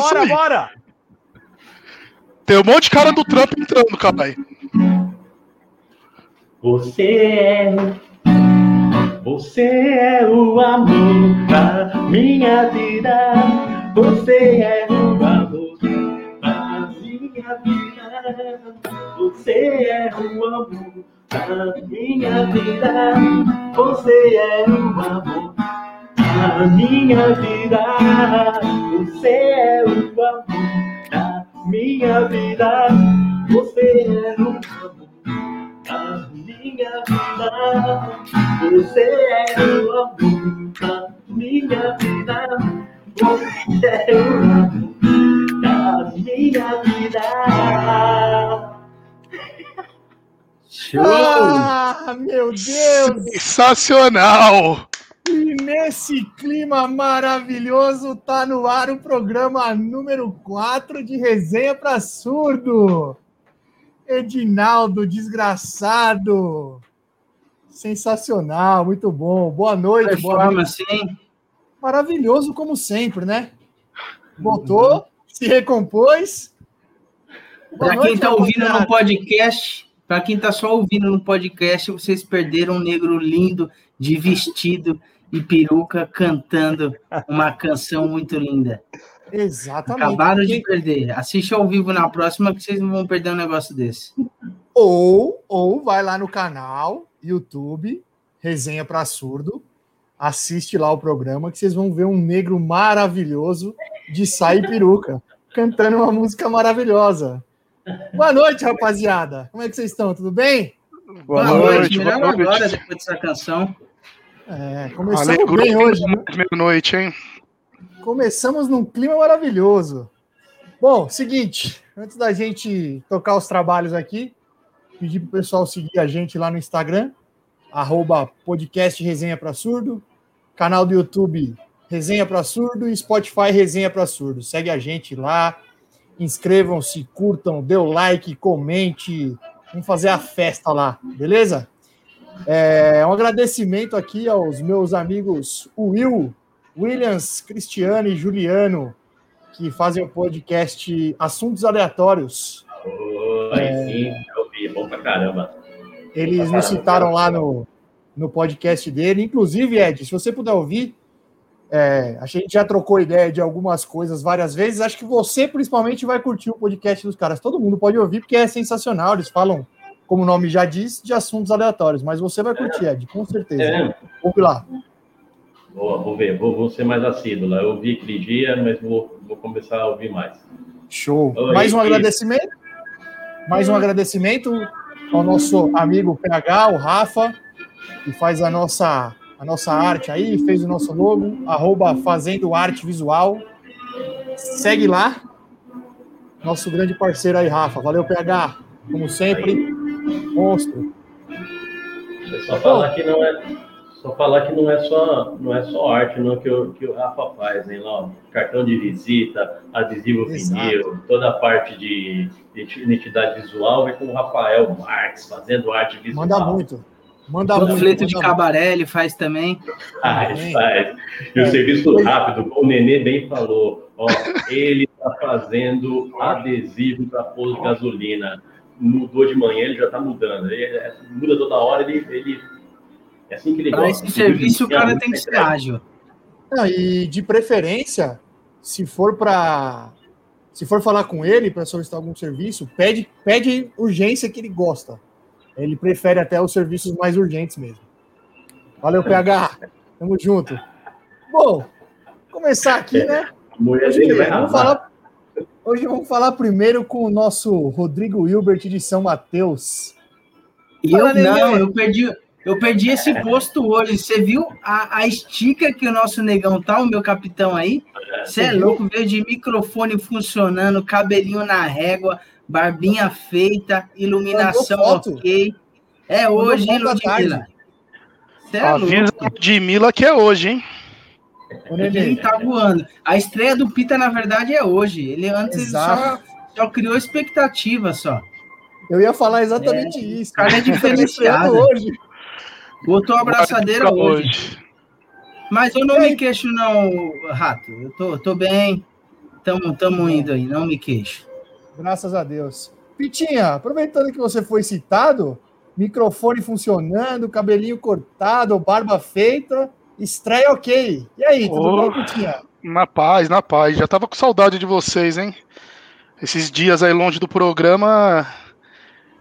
bora, bora! Tem um monte de cara do Trump entrando, caralho. Você é. Você é o amor da minha vida. Você é o amor da minha vida. Você é o amor da minha vida. Você é o amor da minha vida. Você é o amor da minha vida. Você é o amor da minha vida. Você é o amor da minha vida. Você é o amor da minha vida. Show! Ah, meu Deus! Sensacional! E nesse clima maravilhoso, tá no ar o programa número 4 de Resenha para Surdo. Edinaldo, desgraçado. Sensacional, muito bom. Boa noite, boa noite. Performance, hein? Maravilhoso como sempre, né? Voltou, se recompôs. Para quem tá ouvindo no podcast, para quem tá só ouvindo no podcast, vocês perderam um negro lindo de vestido e peruca cantando uma canção muito linda. Exatamente. Acabaram de perder. Assiste ao vivo na próxima que vocês não vão perder um negócio desse. Ou, ou vai lá no canal, YouTube, Resenha para Surdo, assiste lá o programa que vocês vão ver um negro maravilhoso de saia e peruca, cantando uma música maravilhosa. Boa noite, rapaziada. Como é que vocês estão? Tudo bem? Boa, noite. Melhor agora, depois dessa canção. É, começamos Alegrou bem hoje, né? meia-noite, hein? Começamos num clima maravilhoso. Bom, seguinte, antes da gente tocar os trabalhos aqui, pedir pro pessoal seguir a gente lá no Instagram, arroba podcast Resenha para Surdo, canal do YouTube Resenha para Surdo e Spotify Resenha para Surdo. Segue a gente lá, inscrevam-se, curtam, dê o like, comente, vamos fazer a festa lá, beleza? É, um agradecimento aqui aos meus amigos Will, Williams, Cristiano e Juliano, que fazem o podcast Assuntos Aleatórios. Oi, sim, eu vi, bom pra caramba. Eles nos citaram lá no, no podcast dele. Inclusive, Ed, se você puder ouvir, é, a gente já trocou ideia de algumas coisas várias vezes. Acho que você, principalmente, vai curtir o podcast dos caras. Todo mundo pode ouvir, porque é sensacional. Eles falam, como o nome já diz, de assuntos aleatórios. Mas você vai curtir, Ed, com certeza. É? Ouve lá. Boa, vou ver, vou, vou ser mais assíduo lá. Eu ouvi aquele dia, mas vou, vou começar a ouvir mais. Show. Oi, Mais um agradecimento. Mais um agradecimento ao nosso amigo PH, o Rafa, que faz a nossa, a nossa arte aí, fez o nosso logo, arroba Fazendo Arte Visual. Segue lá. Nosso grande parceiro aí, Rafa. Valeu, PH. Como sempre, monstro. É só falar que não é, só falar que não é só, não é só arte, não que o que o Rafa faz, hein, lá, cartão de visita, adesivo Exato. vinil, toda a parte de identidade visual vem com o Rafael Marques fazendo arte visual. Manda muito. Manda muito. Panfleto de manda cabaré ele faz também. Faz, faz. E o serviço rápido, como o Nenê bem falou, ó, ele está fazendo adesivo para de gasolina. Mudou de manhã, ele já está mudando. Ele, é- muda toda hora, ele, ele. É assim que ele Para esse serviço, o cara tem que ser ágil. Não, e de preferência, se for para se for falar com ele para solicitar algum serviço, pede pede urgência que ele gosta. Ele prefere até os serviços mais urgentes mesmo. Valeu, PH. Tamo junto. Bom, começar aqui, né? A mulher dele vai vamos falar, hoje vamos falar primeiro com o nosso Rodrigo Hilbert de São Mateus. E eu Fala, não, eu perdi, eu perdi esse posto hoje. Você viu a, a estica que o nosso negão tá, o meu capitão aí? Você é louco, veio de microfone funcionando, cabelinho na régua, barbinha feita, iluminação ok. É hoje, hein, Ludmilla? Você é louco. Avisa de Mila que é hoje, hein? Ele tá voando. A estreia do Pita, na verdade, é hoje. Ele antes ele só, Exato. só criou expectativa só. eu ia falar exatamente isso. o cara é tá diferenciado. hoje. Botou a abraçadeira Pra hoje. Mas eu não me queixo, não, Rato. Eu tô, tô bem. tamo, tamo indo aí, não me queixo. Graças a Deus. Pitinha, aproveitando que você foi citado, microfone funcionando, cabelinho cortado, barba feita, estreia ok. E aí, tudo Ô. bom, Pitinha? Na paz, na paz. Já tava com saudade de vocês, hein? Esses dias aí longe do programa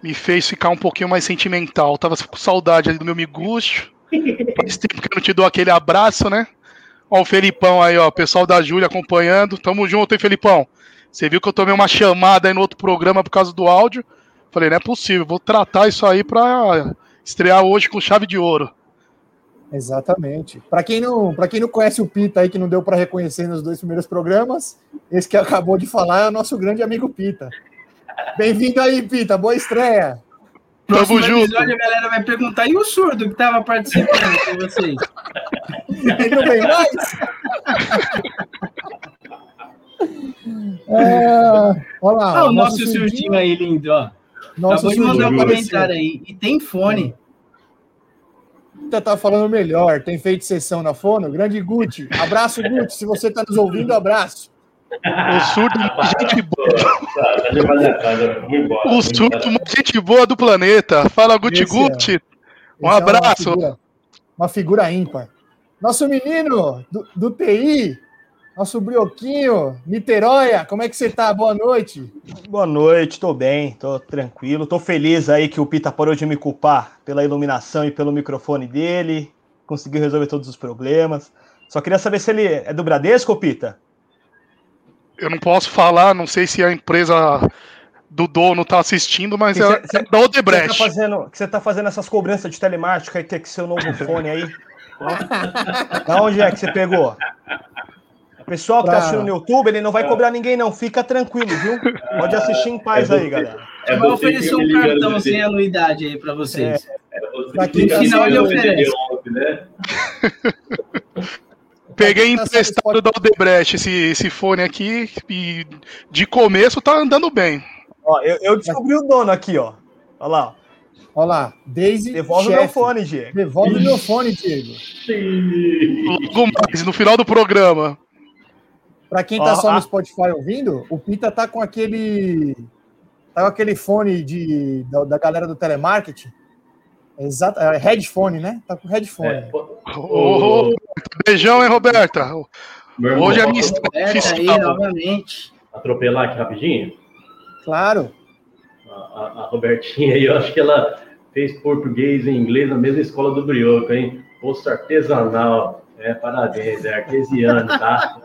me fez ficar um pouquinho mais sentimental. Tava com saudade ali do meu miguxo. Faz tempo que eu não te dou aquele abraço, né? Ó, o Felipão aí, ó. Pessoal da Júlia acompanhando. Tamo junto, hein, Felipão? Você viu que eu tomei uma chamada aí no outro programa por causa do áudio. Falei, não é possível, vou tratar isso aí pra estrear hoje com chave de ouro. Exatamente. Para quem não, para quem não conhece o Pita aí que não deu para reconhecer nos dois primeiros programas, esse que acabou de falar é o nosso grande amigo Pita. Bem-vindo aí, Pita. Boa estreia. Próximo Tamo junto. episódio a galera vai perguntar, e o surdo que tava participando com vocês? Ele não vem mais? É, olha lá. Ah, o nosso surdinho- surtinho aí, lindo, ó. Nosso Acabou de mandar um surdinho comentário aí. E tem fone. Pita tá falando melhor. Tem feito sessão na Fono. Grande Guti. Abraço, Guti. Se você tá nos ouvindo, abraço. O surdo, gente boa. O surdo, gente boa do planeta. Fala, Guti Esse é. Guti. Um Esse é abraço. Uma figura, uma figura ímpar. Nosso menino do, do TI, nosso brioquinho, Niteróia, como é que você tá? Boa noite. Boa noite, tô bem, tô tranquilo, tô feliz aí que o Pita parou de me culpar pela iluminação e pelo microfone dele, conseguiu resolver todos os problemas. Só queria saber se ele é do Bradesco, Pita? Eu não posso falar, não sei se a empresa do dono tá assistindo, mas Que é, cê- é da Que você tá Odebrecht. fazendo, que você tá fazendo essas cobranças de telemática aí, que é que seu novo fone aí? da onde é que você pegou? O pessoal que tá Pra- assistindo no YouTube, ele não vai cobrar ninguém não, fica tranquilo, viu? Pode assistir em paz É aí, galera. É vai você oferecer um cartão sem anuidade aí pra vocês. É tá no assistindo, telefone oferece. de 11, né? Peguei Tá emprestado da Odebrecht esse, esse fone aqui e de começo tá andando bem. Ó, eu, eu descobri o dono aqui, ó. Olha lá. Olha lá, Daisy. devolve o meu fone, Diego. Devolve meu fone, Diego. Logo mais, no final do programa. Pra quem tá só ah. no Spotify ouvindo, o Pita tá com aquele. Tá com aquele fone de, da, da galera do telemarketing. Exato, é headphone, né? Tá com headphone. É, pô, Ô, beijão, hein, Roberta? irmão, Hoje é minha posso estreia Roberta aí, novamente. atropelar aqui rapidinho? Claro. A, a- a Robertinha aí, eu acho que ela fez português e inglês na mesma escola do Brioco, hein? Posto artesanal. É, parabéns, é artesiano, tá?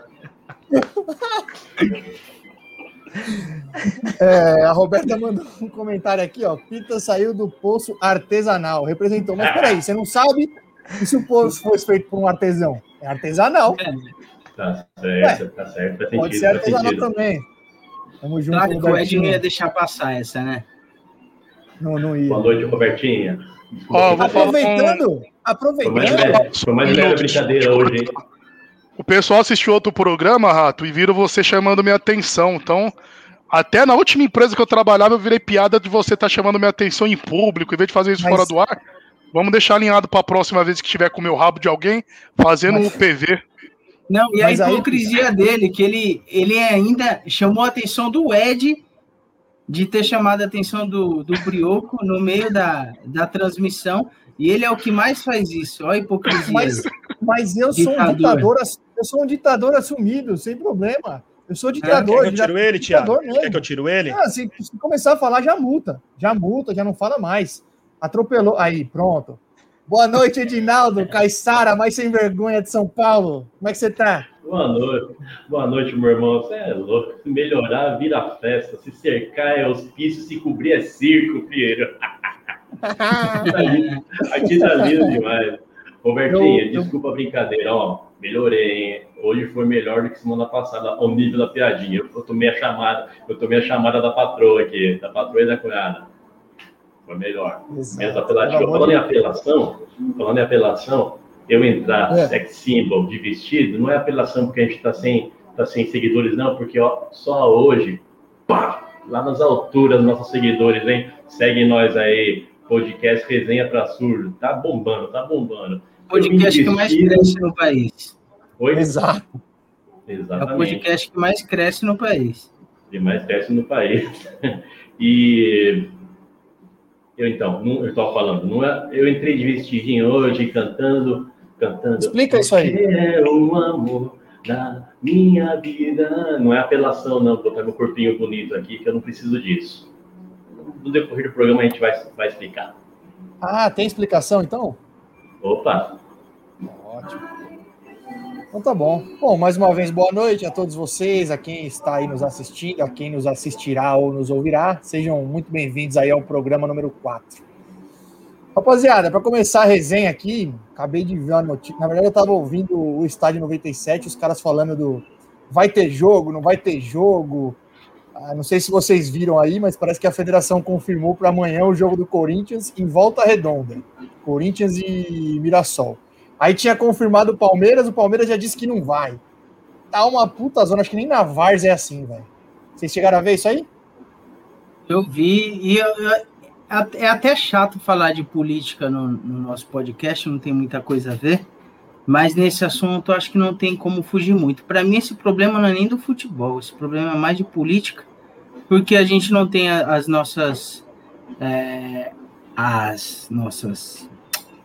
É, a Roberta mandou um comentário aqui, ó. Pita saiu do poço artesanal. Representou. Mas peraí, você não sabe e se o poço fosse feito por um artesão? É artesanal. Tá certo, tá certo, Pode sentido, ser faz artesanal sentido. também. Tamo junto, Claro que o Ed não ia deixar passar essa, né? Não, não ia. Boa noite, Robertinha. Vou falar Aproveitando, foi mais aproveitando. foi mais brincadeira hoje, hein? O pessoal assistiu outro programa, Rato, e viram você chamando minha atenção. Então, até na última empresa que eu trabalhava, eu virei piada de você estar chamando minha atenção em público, em vez de fazer isso Mas- fora do ar. Vamos deixar alinhado para a próxima vez que tiver com o meu rabo de alguém, fazendo Mas- um PV. Não, e a Mas aí- hipocrisia dele, que ele, ele ainda chamou a atenção do Ed de ter chamado a atenção do, do Brioco no meio da, da transmissão, e ele é o que mais faz isso. Olha a hipocrisia. Mas, mas eu sou um Ditador. ditador, ass- eu sou um ditador assumido, sem problema. Eu sou Quer ditador. que eu tiro ele, Thiago? ditador mesmo. Quer que eu tiro ele? Ah, se, se começar a falar, já multa. Já multa, já não fala mais. Atropelou. Aí, pronto. Boa noite, Edinaldo, Caissara, mais sem vergonha de São Paulo. Como é que você tá? Boa noite. Boa noite, meu irmão. Você é louco. Se melhorar, vira festa. Se cercar é hospício, se cobrir é circo, filho. Aqui tá lindo demais. Robertinha, Eu- eu- desculpa a brincadeira, ó. Melhorei, hein? Hoje foi melhor do que semana passada, ao nível da piadinha. Eu tomei a chamada, eu tomei a chamada da patroa aqui, da patroa e da cunhada. Foi melhor. Menos apelativo. Falando em apelação, falando em apelação, eu entrar É. sex symbol de vestido, não é apelação porque a gente tá sem, tá sem seguidores, não, porque ó, só hoje, pá, lá nas alturas, nossos seguidores, hein? Segue nós aí, podcast Resenha pra Surdo. Tá bombando, tá bombando. Podcast que mais cresce no país. Oi? Exato. Exatamente. É o podcast que mais cresce no país. Que mais cresce no país. e eu então, não, eu estava falando, não é, eu entrei de vestidinho hoje cantando, cantando. Explica isso aí. É o amor da minha vida. Não é apelação, não, botar meu corpinho bonito aqui, que eu não preciso disso. No decorrer do programa a gente vai, vai explicar. Ah, tem explicação então? Opa! Ótimo. Então tá bom. Bom, mais uma vez, boa noite a todos vocês, a quem está aí nos assistindo, a quem nos assistirá ou nos ouvirá. Sejam muito bem-vindos aí ao programa número 4. Rapaziada, para começar a resenha aqui, acabei de ver a notícia. Na verdade, eu estava ouvindo o Estádio 97, os caras falando do vai ter jogo, não vai ter jogo. Ah, não sei se vocês viram aí, mas parece que a federação confirmou para amanhã o jogo do Corinthians em volta redonda. Corinthians e Mirassol. Aí tinha confirmado o Palmeiras, o Palmeiras já disse que não vai. Tá uma puta zona, acho que nem na Vars é assim, velho. Vocês chegaram a ver isso aí? Eu vi, e eu, eu, é até chato falar de política no, no, nosso podcast, não tem muita coisa a ver, mas nesse assunto acho que não tem como fugir muito. Para mim, esse problema não é nem do futebol, esse problema é mais de política, porque a gente não tem as nossas. É, as nossas.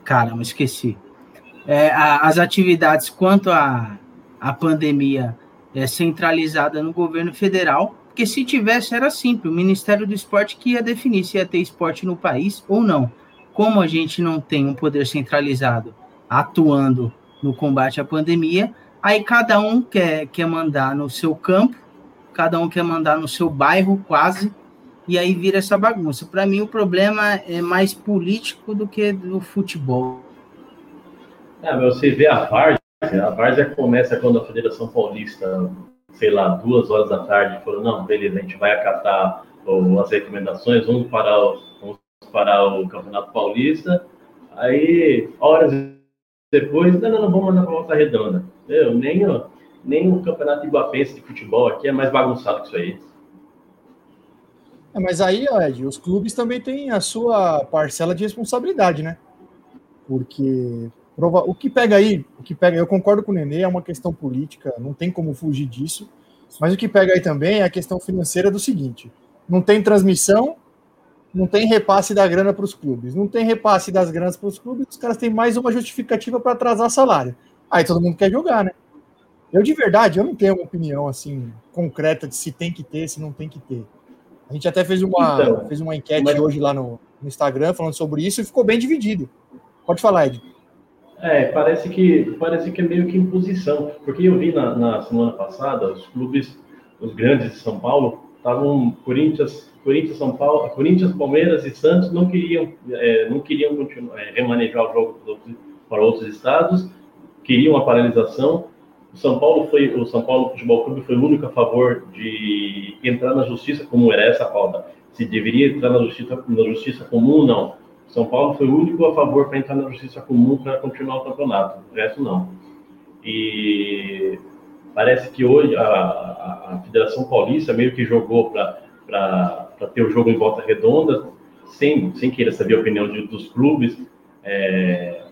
Caramba, esqueci é, a, as atividades quanto à a, a pandemia é, centralizada no governo federal, porque se tivesse era simples, o Ministério do Esporte que ia definir se ia ter esporte no país ou não. Como a gente não tem um poder centralizado atuando no combate à pandemia, aí cada um quer, quer mandar no seu campo, cada um quer mandar no seu bairro, quase, e aí vira essa bagunça. Para mim, o problema é mais político do que do futebol. É, você vê a Várzea, a Várzea começa quando a Federação Paulista, sei lá, duas horas da tarde, falou, não, beleza, a gente vai acatar as recomendações, vamos parar, o, vamos parar o Campeonato Paulista, aí, horas depois, não, não, não vamos mandar para volta redonda. Eu, nem, nem o Campeonato Iguapense de futebol aqui é mais bagunçado que isso aí. É, mas aí, Ed, os clubes também têm a sua parcela de responsabilidade, né? Porque o que pega aí, o que pega, eu concordo com o Nenê, é uma questão política, não tem como fugir disso. Mas o que pega aí também é a questão financeira do seguinte: não tem transmissão, não tem repasse da grana para os clubes. Não tem repasse das granas para os clubes, os caras têm mais uma justificativa para atrasar salário. Aí todo mundo quer jogar, né? Eu, de verdade, eu não tenho uma opinião assim concreta de se tem que ter, se não tem que ter. A gente até fez uma, então, fez uma enquete mas... hoje lá no, no Instagram falando sobre isso e ficou bem dividido. Pode falar, Ed. É, parece que, parece que é meio que imposição, porque eu vi na, na semana passada os clubes, os grandes de São Paulo, estavam Corinthians, Corinthians, São Paulo, Corinthians, Palmeiras e Santos não queriam, é, não queriam continuar, é, remanejar o jogo para outros estados, queriam a paralisação. O São Paulo foi, o São Paulo Futebol Clube foi o único a favor de entrar na justiça, como era essa pauta, se deveria entrar na justiça, na justiça comum não são Paulo foi o único a favor para entrar na justiça comum para continuar o campeonato, o resto não. E parece que hoje a, a, a Federação Paulista meio que jogou para ter o jogo em volta redonda, sem, sem querer saber a opinião de, dos clubes. É,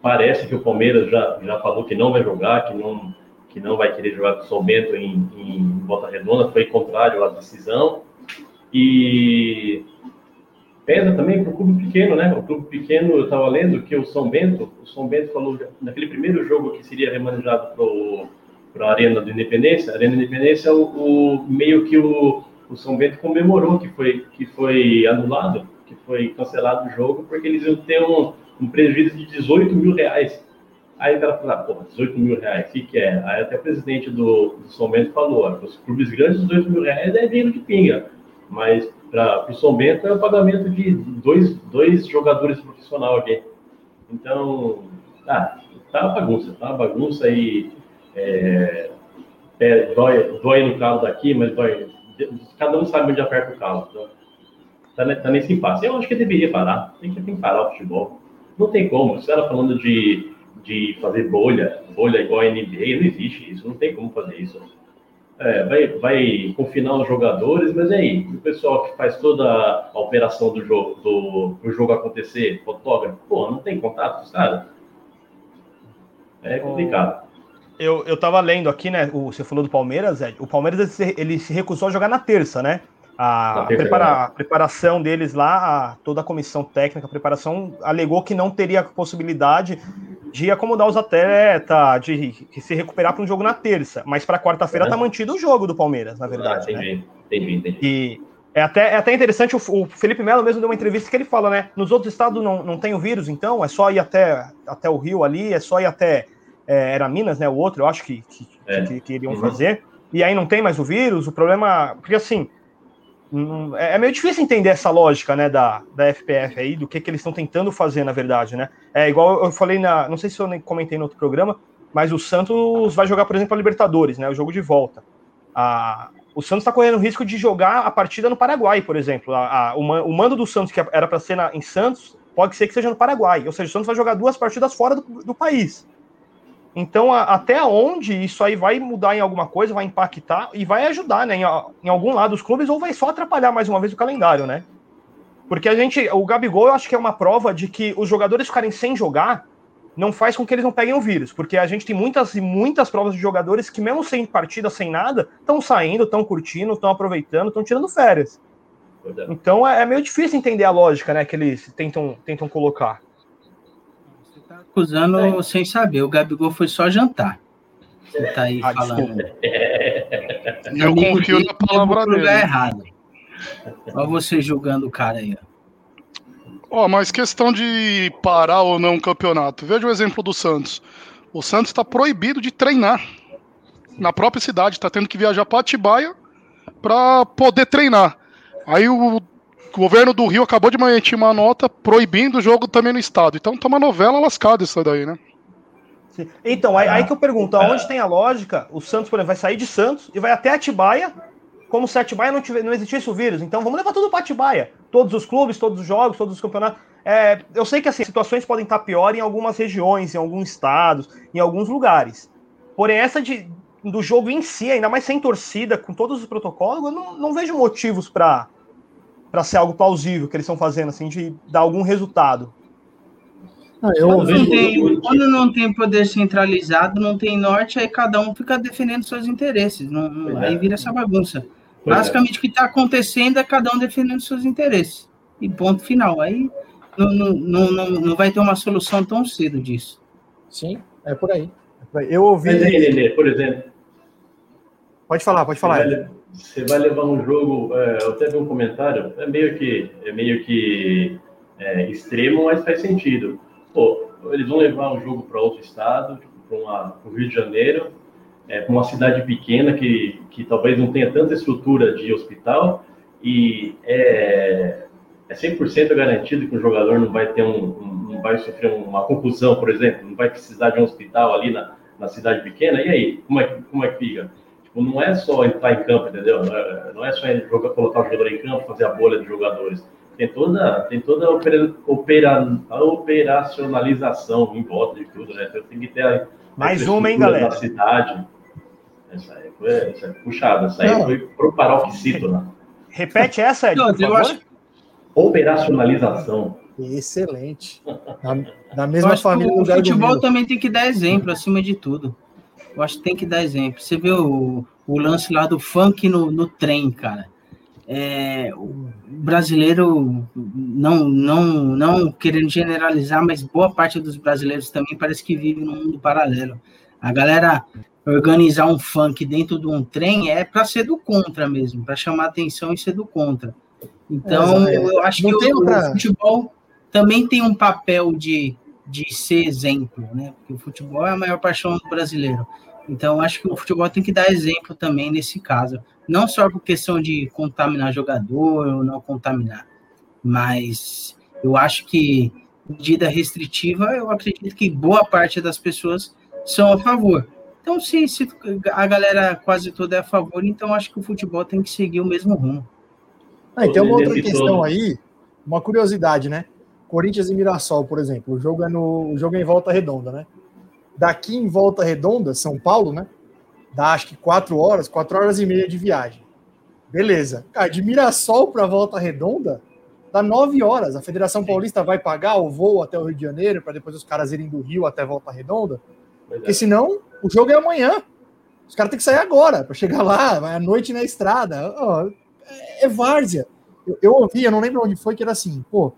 parece que o Palmeiras já, já falou que não vai jogar, que não, que não vai querer jogar com o São Bento em, em volta redonda, foi contrário à decisão. E pesa também para o clube pequeno, né? O clube pequeno, eu estava lendo que o São Bento, o São Bento falou naquele primeiro jogo que seria remanejado para a Arena do Independência, Arena do Independência, o, o meio que o, o, São Bento comemorou que foi, que foi anulado, que foi cancelado o jogo, porque eles iam ter um, um prejuízo de 18 mil reais. Aí cara falou, ah, pô, 18 mil reais, o que, que é? Aí até o presidente do, do São Bento falou, os clubes grandes, 18 mil reais é dinheiro de pinga, mas para o São é o pagamento de dois, dois jogadores profissionais aqui. Então, ah, tá uma bagunça, tá uma bagunça e é, é, dói, dói no calo daqui, mas dói. Cada um sabe onde aperta o calo. Então, tá, tá nesse impasse. Eu acho que deveria parar, tem que, tem que parar o futebol. Não tem como. Você era falando de, de fazer bolha, bolha igual a NBA, não existe isso, não tem como fazer isso é, vai, vai confinar os jogadores, mas aí, o pessoal que faz toda a operação do jogo, do, do jogo acontecer, fotógrafo, pô, não tem contato com os caras? É complicado. eu, eu tava lendo aqui, né? O, você falou do Palmeiras, Ed. O Palmeiras ele se, ele se recusou a jogar na terça, né? A, prepara, a preparação deles lá, a, toda a comissão técnica, a preparação, alegou que não teria possibilidade de acomodar os atletas, de, se recuperar para um jogo na terça. Mas para quarta-feira está mantido o jogo do Palmeiras, na verdade. Ah, entendi, né? entendi, entendi. E é até, é até interessante, o, o, Felipe Melo mesmo deu uma entrevista que ele fala, né? Nos outros estados não, não tem o vírus, então é só ir até, até o Rio ali, é só ir até. É, era Minas, né? O outro, eu acho que, que, é. que, que iriam uhum. fazer. E aí não tem mais o vírus, o problema. Porque assim, é, é meio difícil entender essa lógica, né, da, da FPF aí, do que, que eles estão tentando fazer, na verdade, né? É igual eu falei na. Não sei se eu comentei no outro programa, mas o Santos vai jogar, por exemplo, a Libertadores, né? O jogo de volta. A, o Santos está correndo o risco de jogar a partida no Paraguai, por exemplo. A, a, o, o, mando do Santos, que era para ser na, em Santos, pode ser que seja no Paraguai. Ou seja, o Santos vai jogar duas partidas fora do, do país. Então, a, até onde isso aí vai mudar em alguma coisa, vai impactar e vai ajudar, né, em, em, algum lado os clubes, ou vai só atrapalhar mais uma vez o calendário, né? Porque a gente, o Gabigol, eu acho que é uma prova de que os jogadores ficarem sem jogar não faz com que eles não peguem o vírus, porque a gente tem muitas e muitas provas de jogadores que, mesmo sem partida, sem nada, estão saindo, estão curtindo, estão aproveitando, estão tirando férias. É. Então é, é meio difícil entender a lógica, né, que eles tentam, tentam colocar acusando é. sem saber. O Gabigol foi só jantar. Você tá aí ah, falando. Eu confio na palavra dele. lugar errado. Olha você julgando o cara aí. Ó, oh, mas questão de parar ou não o campeonato. Veja o exemplo do Santos. O Santos está proibido de treinar na própria cidade, está tendo que viajar para Atibaia para poder treinar. Aí o o governo do Rio acabou de emitir uma nota proibindo o jogo também no estado. Então tá uma novela lascada isso daí, né? Sim. Então, aí, aí, que eu pergunto, aonde tem a lógica? O Santos, por exemplo, vai sair de Santos e vai até Atibaia, como se Atibaia não, tiver, não existisse o vírus. Então vamos levar tudo para Atibaia. Todos os clubes, todos os jogos, todos os campeonatos. É, eu sei que assim, situações podem estar pior em algumas regiões, em alguns estados, em alguns lugares. Porém, essa de, do jogo em si, ainda mais sem torcida, com todos os protocolos, eu não, não vejo motivos para para ser algo plausível que eles estão fazendo, assim, de dar algum resultado. Ah, eu quando, não tem, quando não tem poder centralizado, não tem norte, aí cada um fica defendendo seus interesses. Não, aí vira essa bagunça. Pois Basicamente, é. o que está acontecendo é cada um defendendo seus interesses. E ponto final. Aí não, não, não, não vai ter uma solução tão cedo disso. Sim, é por aí. Eu ouvi. Mas aí, por exemplo. Pode falar, pode falar você vai levar um jogo. É, eu vi um comentário, é meio que, é meio que é, extremo, mas faz sentido. Pô, eles vão levar um jogo para outro estado, tipo, para o Rio de Janeiro, é, para uma cidade pequena que, que talvez não tenha tanta estrutura de hospital, e é, é 100% garantido que o jogador não vai ter um, um, não vai sofrer uma confusão, por exemplo, não vai precisar de um hospital ali na, na cidade pequena, e aí, como é, como é que fica? Tipo, não é só entrar em campo, entendeu? Não é, só jogar, colocar o jogador em campo, fazer a bolha de jogadores. Tem toda, tem toda a, opera, opera, a operacionalização em volta de tudo, né? Então, tem que ter a, mais uma, hein, galera? Da cidade. Essa aí foi, essa aí puxada. Essa aí não. foi pro paroxítono. Né? Repete essa, Ed, não, eu acho... Operacionalização. Excelente. Na, na mesma família. O futebol também tem que dar exemplo acima de tudo. Eu acho que tem que dar exemplo. Você vê o, o lance lá do funk no, no trem, cara. É, o brasileiro, não, não, não querendo generalizar, mas boa parte dos brasileiros também parece que vive num mundo paralelo. A galera organizar um funk dentro de um trem é para ser do contra mesmo, para chamar atenção e ser do contra. Então, é, eu acho que o, o futebol também tem um papel de de ser exemplo, né? Porque o futebol é a maior paixão do brasileiro. Então, acho que o futebol tem que dar exemplo também nesse caso. Não só por questão de contaminar jogador ou não contaminar, mas eu acho que medida restritiva, eu acredito que boa parte das pessoas são a favor. Então, se, se a galera quase toda é a favor, então acho que o futebol tem que seguir o mesmo rumo. Ah, e tem uma outra questão aí, uma curiosidade, né? Corinthians e Mirassol, por exemplo. O jogo é no o jogo é em volta redonda, né? Daqui em volta redonda, São Paulo, né? Dá acho que quatro horas, quatro horas e meia de viagem. Beleza. Cara, de Mirassol para volta redonda, dá nove horas. A Federação Paulista vai pagar o voo até o Rio de Janeiro para depois os caras irem do Rio até volta redonda? Porque senão O jogo é amanhã. Os caras têm que sair agora para chegar lá, vai à noite na estrada. Oh, é, é várzea. Eu, eu ouvi, eu não lembro onde foi, que era assim, pô,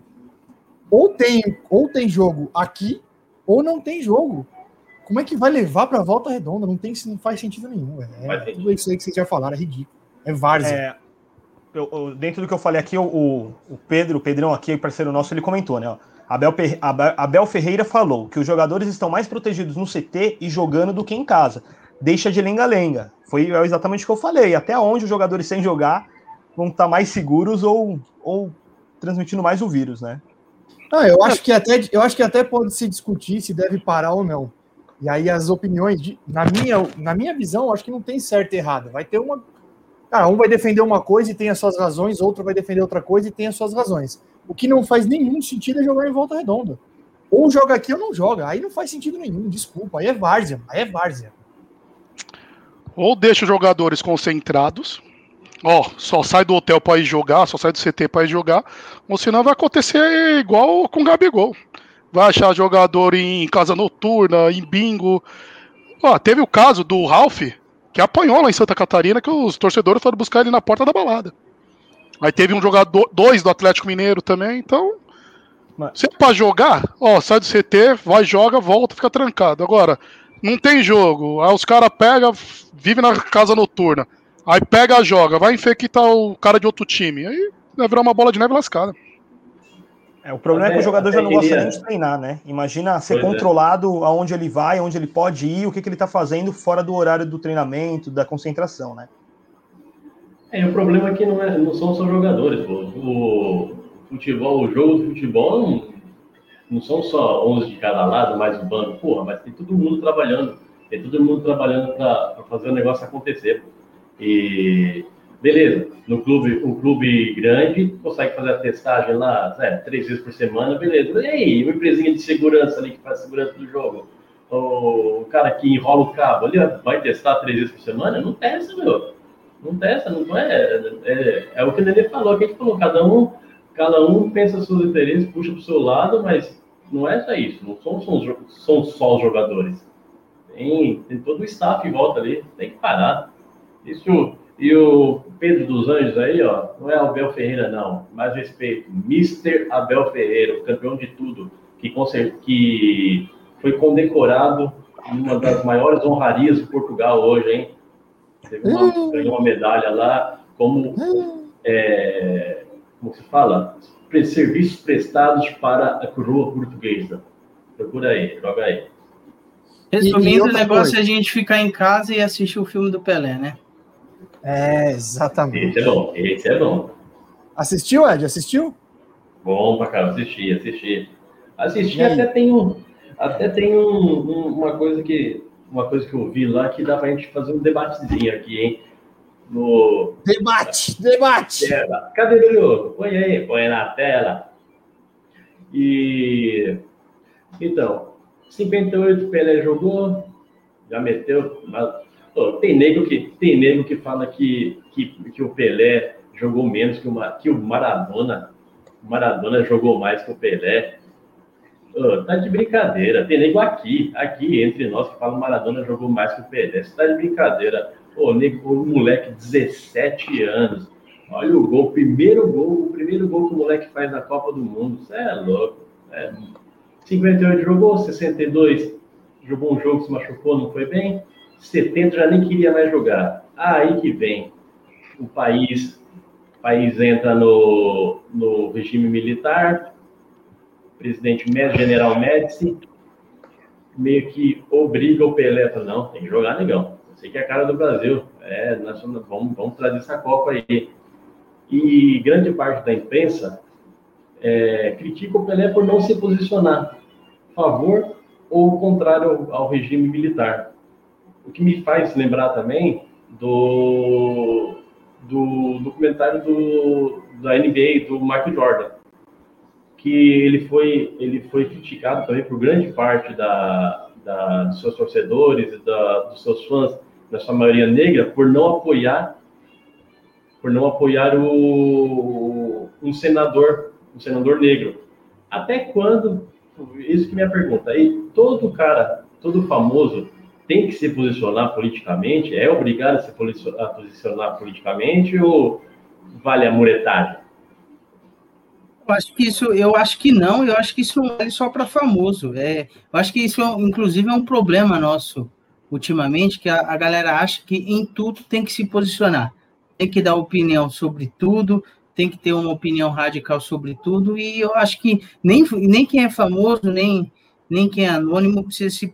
ou tem, ou tem jogo aqui, ou não tem jogo. Como é que vai levar para volta redonda? Não tem, não faz sentido nenhum. É, tudo isso aí que vocês já falaram é ridículo. É várzea. É, eu, eu, dentro do que eu falei aqui, o, o Pedro, o Pedrão aqui, parceiro nosso, ele comentou, né? Ó, Abel, Abel Ferreira falou que os jogadores estão mais protegidos no CT e jogando do que em casa. Deixa de lenga-lenga. Foi exatamente o que eu falei. Até onde os jogadores sem jogar vão estar mais seguros ou, ou transmitindo mais o vírus, né? Ah, eu acho que até eu acho que até pode se discutir se deve parar ou não. E aí as opiniões, de, na minha na minha visão, acho que não tem certo e errado. Vai ter uma Cara, um vai defender uma coisa e tem as suas razões, outro vai defender outra coisa e tem as suas razões. O que não faz nenhum sentido é jogar em volta redonda. Ou joga aqui ou não joga. Aí não faz sentido nenhum, desculpa. Aí é várzea, aí é várzea. Ou deixa os jogadores concentrados, ó, só sai do hotel para ir jogar, só sai do CT para ir jogar, ou senão vai acontecer igual com o Gabigol. Vai achar jogador em casa noturna, em bingo. Ó, teve o caso do Ralph, que apanhou lá em Santa Catarina, que os torcedores foram buscar ele na porta da balada. Aí teve um jogador, dois do Atlético Mineiro também, então. Mas... Se é pra jogar, ó, sai do CT, vai, joga, volta, fica trancado. Agora, não tem jogo. Aí os caras pegam, vive na casa noturna. Aí pega, joga, vai infectar o cara de outro time. Aí vai virar uma bola de neve lascada. É, o problema até, é que o jogador já não gosta nem de treinar, né? Imagina ser pois é. controlado é. aonde ele vai, aonde ele pode ir, o que, que ele está fazendo fora do horário do treinamento, da concentração, né? É, o problema é que não, é, não são só jogadores, pô. O futebol, o jogo de futebol não, não são só 11 de cada lado, mais o banco, porra, mas tem todo mundo trabalhando. Tem todo mundo trabalhando para fazer o negócio acontecer. Pô. E beleza, no clube, um clube grande consegue fazer a testagem lá é, três vezes por semana, beleza. E aí, uma empresinha de segurança ali que faz segurança do jogo, o cara que enrola o cabo ali, vai testar três vezes por semana? Não testa, meu. Não testa, não é. É, é o que o Nenê falou, que a gente falou, cada um, cada um pensa seus interesses, puxa para o seu lado, mas não é só isso, não são, são, são só os jogadores. Tem, tem todo o staff em volta ali, tem que parar. Isso e o Pedro dos Anjos aí, ó, não é Abel Ferreira, não. Mais respeito. Mr. Abel Ferreira, o campeão de tudo, que, que foi condecorado em uma das maiores honrarias de Portugal hoje, hein? Uma, hum. ganhou uma medalha lá como, hum. é, como se fala? Serviços prestados para a coroa portuguesa. Procura aí, joga aí. Resumindo, o negócio é a gente ficar em casa e assistir o filme do Pelé, né? É, exatamente. Esse é bom, esse é bom. Assistiu, Ed? Assistiu? Bom pra caramba, assisti, assisti. Assisti até tem, um, até tem um, um, uma coisa que uma coisa que eu vi lá que dá pra gente fazer um debatezinho aqui, hein? No... Debate, debate! Cadê o jogo? Põe aí, põe na tela. E então, 58 Pelé jogou, já meteu, tem nego que tem nego que fala que, que, que o Pelé jogou menos que, uma, que o Maradona. O Maradona jogou mais que o Pelé. Tá de brincadeira. Tem nego aqui, aqui entre nós que fala que o Maradona jogou mais que o Pelé. Você tá de brincadeira. Ô, oh, nego, um moleque de 17 anos. Olha o gol, o primeiro gol, o primeiro gol que o moleque faz na Copa do Mundo. Você é louco. É. 58 jogou, 62 jogou um jogo, se machucou, não foi bem. 70 já nem queria mais jogar. Aí que vem o país, o país entra no, no regime militar, presidente general Médici, meio que obriga o Pelé, a não, tem que jogar, negão. Sei que é a cara do Brasil. É, nós vamos, vamos trazer essa Copa aí. E grande parte da imprensa é, critica o Pelé por não se posicionar a favor ou contrário ao, ao regime militar. O que me faz lembrar também do, do documentário do, da NBA, do Michael Jordan, que ele foi, ele foi criticado também por grande parte da, da, dos seus torcedores, da, dos seus fãs, na sua maioria negra, por não apoiar por não apoiar o, um senador, um senador negro. Até quando, isso que é minha pergunta, aí todo cara, todo famoso, tem que se posicionar politicamente? É obrigado a se posicionar politicamente ou vale a muretagem? Eu acho que isso, eu acho que não, eu acho que isso não é só para famoso. É, eu acho que isso, inclusive, é um problema nosso ultimamente, que a, a, galera acha que em tudo tem que se posicionar, tem que dar opinião sobre tudo, tem que ter uma opinião radical sobre tudo, e eu acho que nem, nem quem é famoso, nem, nem quem é anônimo precisa se,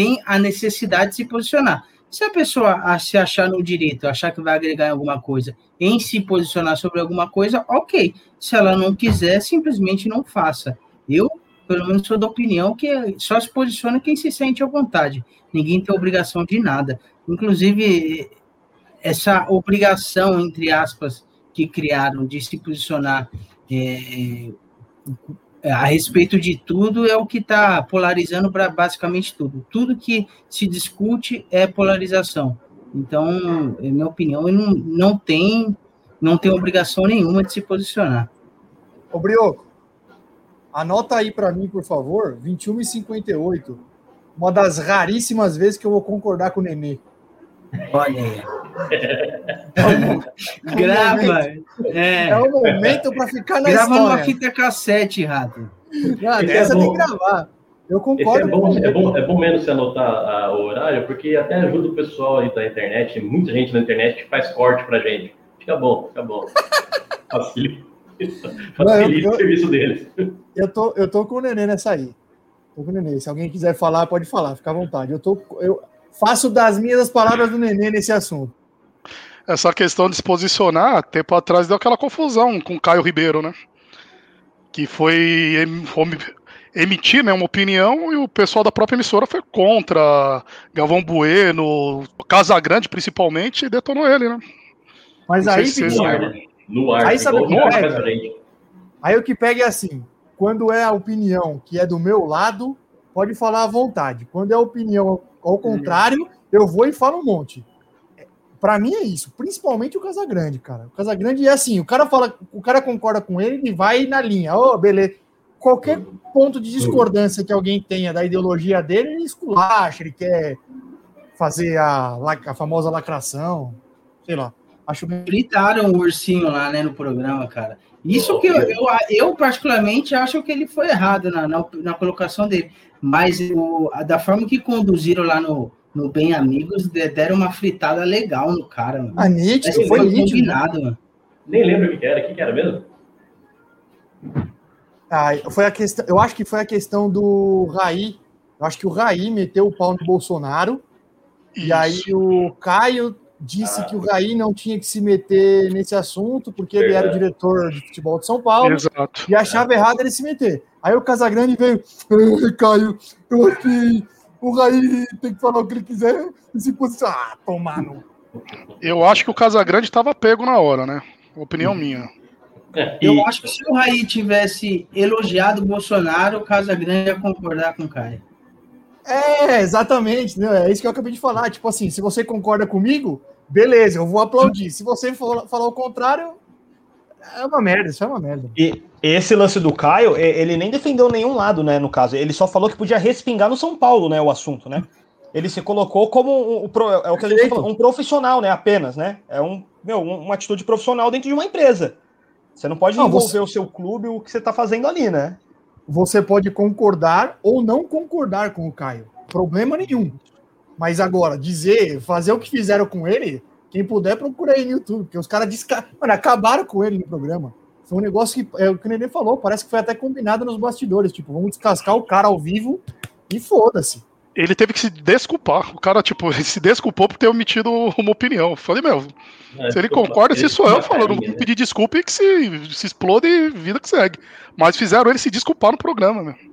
tem a necessidade de se posicionar. Se a pessoa se achar no direito, achar que vai agregar em alguma coisa, em se posicionar sobre alguma coisa, ok. Se ela não quiser, simplesmente não faça. Eu, pelo menos, sou da opinião que só se posiciona quem se sente à vontade. Ninguém tem obrigação de nada. Inclusive, essa obrigação, entre aspas, que criaram de se posicionar é, a respeito de tudo é o que está polarizando para basicamente tudo. Tudo que se discute é polarização. Então, em minha opinião, não, não tem não tem obrigação nenhuma de se posicionar. Ô, Brioco, anota aí para mim, por favor, 21 e 58. Uma das raríssimas vezes que eu vou concordar com o Nenê. Olha aí. É um, Grava. Momento, é. é um momento para ficar na Grava história. numa fita cassete, Rato. Ah, essa é tem que gravar. Eu concordo. É bom, é, bom, é bom menos se anotar a, o horário, porque até ajuda o pessoal aí da internet, muita gente na internet que faz corte pra gente. Fica bom, fica bom. Facilita, facilita o serviço deles. Eu tô, eu tô com o neném nessa aí. Tô com o neném. Se alguém quiser falar, pode falar, fica à vontade. Eu, tô, eu faço das minhas as palavras do neném nesse assunto. Essa questão de se posicionar, tempo atrás deu aquela confusão com o Caio Ribeiro, né? Que foi emitir né, uma opinião e o pessoal da própria emissora foi contra. Galvão Bueno, Casa Grande principalmente, e detonou ele, né? Mas aí, se no ar, né? no ar, aí sabe o que pega? Aí o que pega é assim: quando é a opinião que é do meu lado, pode falar à vontade. Quando é a opinião ao contrário, eu vou e falo um monte. Para mim é isso, principalmente o Casagrande, cara. O Casagrande é assim, o cara fala, o cara concorda com ele e vai na linha. Ô, oh, beleza. Qualquer ponto de discordância que alguém tenha da ideologia dele, ele esculacha, ele quer fazer a, a famosa lacração, sei lá. Acho Gritaram o ursinho lá, né, no programa, cara. Isso que eu, eu, eu, particularmente acho que ele foi errado na, na, na colocação dele. Mas o, da forma que conduziram lá no, no Bem Amigos, deram uma fritada legal no cara. Mano. A ah, nítido, foi, foi nítido. Combinado, mano. Nem lembro o que era, o que era mesmo? Ah, foi a questão, eu acho que foi a questão do Raí. Eu acho que o Raí meteu o pau no Bolsonaro. Isso. E aí o Caio disse ah. que o Raí não tinha que se meter nesse assunto, porque ele era o diretor de futebol de São Paulo. Exato. E achava errado ele se meter. Aí o Casagrande veio, Caio, eu acho que o Raí tem que falar o que ele quiser e se posicionar. Ah, tomar no. Eu acho que o Casagrande estava pego na hora, né? Opinião minha. É, eu acho que se o Raí tivesse elogiado o Bolsonaro, o Casagrande ia concordar com o Caio. É, exatamente, né? É isso que eu acabei de falar. Tipo assim, se você concorda comigo, beleza, eu vou aplaudir. Se você for falar o contrário, é uma merda, isso é uma merda. E esse lance do Caio, ele nem defendeu nenhum lado, né, no caso. Ele só falou que podia respingar no São Paulo, né, o assunto, né? Ele se colocou como um, é o que a gente falou, um profissional, né, apenas, né? É um, meu, uma atitude profissional dentro de uma empresa. Você não pode não, envolver você... o seu clube o que você está fazendo ali, né? Você pode concordar ou não concordar com o Caio. Problema nenhum. Mas agora, dizer, fazer o que fizeram com ele, quem puder, procura aí no YouTube, porque os caras desca... Mano, acabaram com ele no programa. Foi um negócio que, é o que o Nenê falou, parece que foi até combinado nos bastidores. Tipo, vamos descascar o cara ao vivo e foda-se. Ele teve que se desculpar. O cara, tipo, ele se desculpou por ter omitido uma opinião. falei, meu, é, se ele concorda, se sou eu falando, não pedir desculpa e que se, se explode e vida que segue. Mas fizeram ele se desculpar no programa, meu.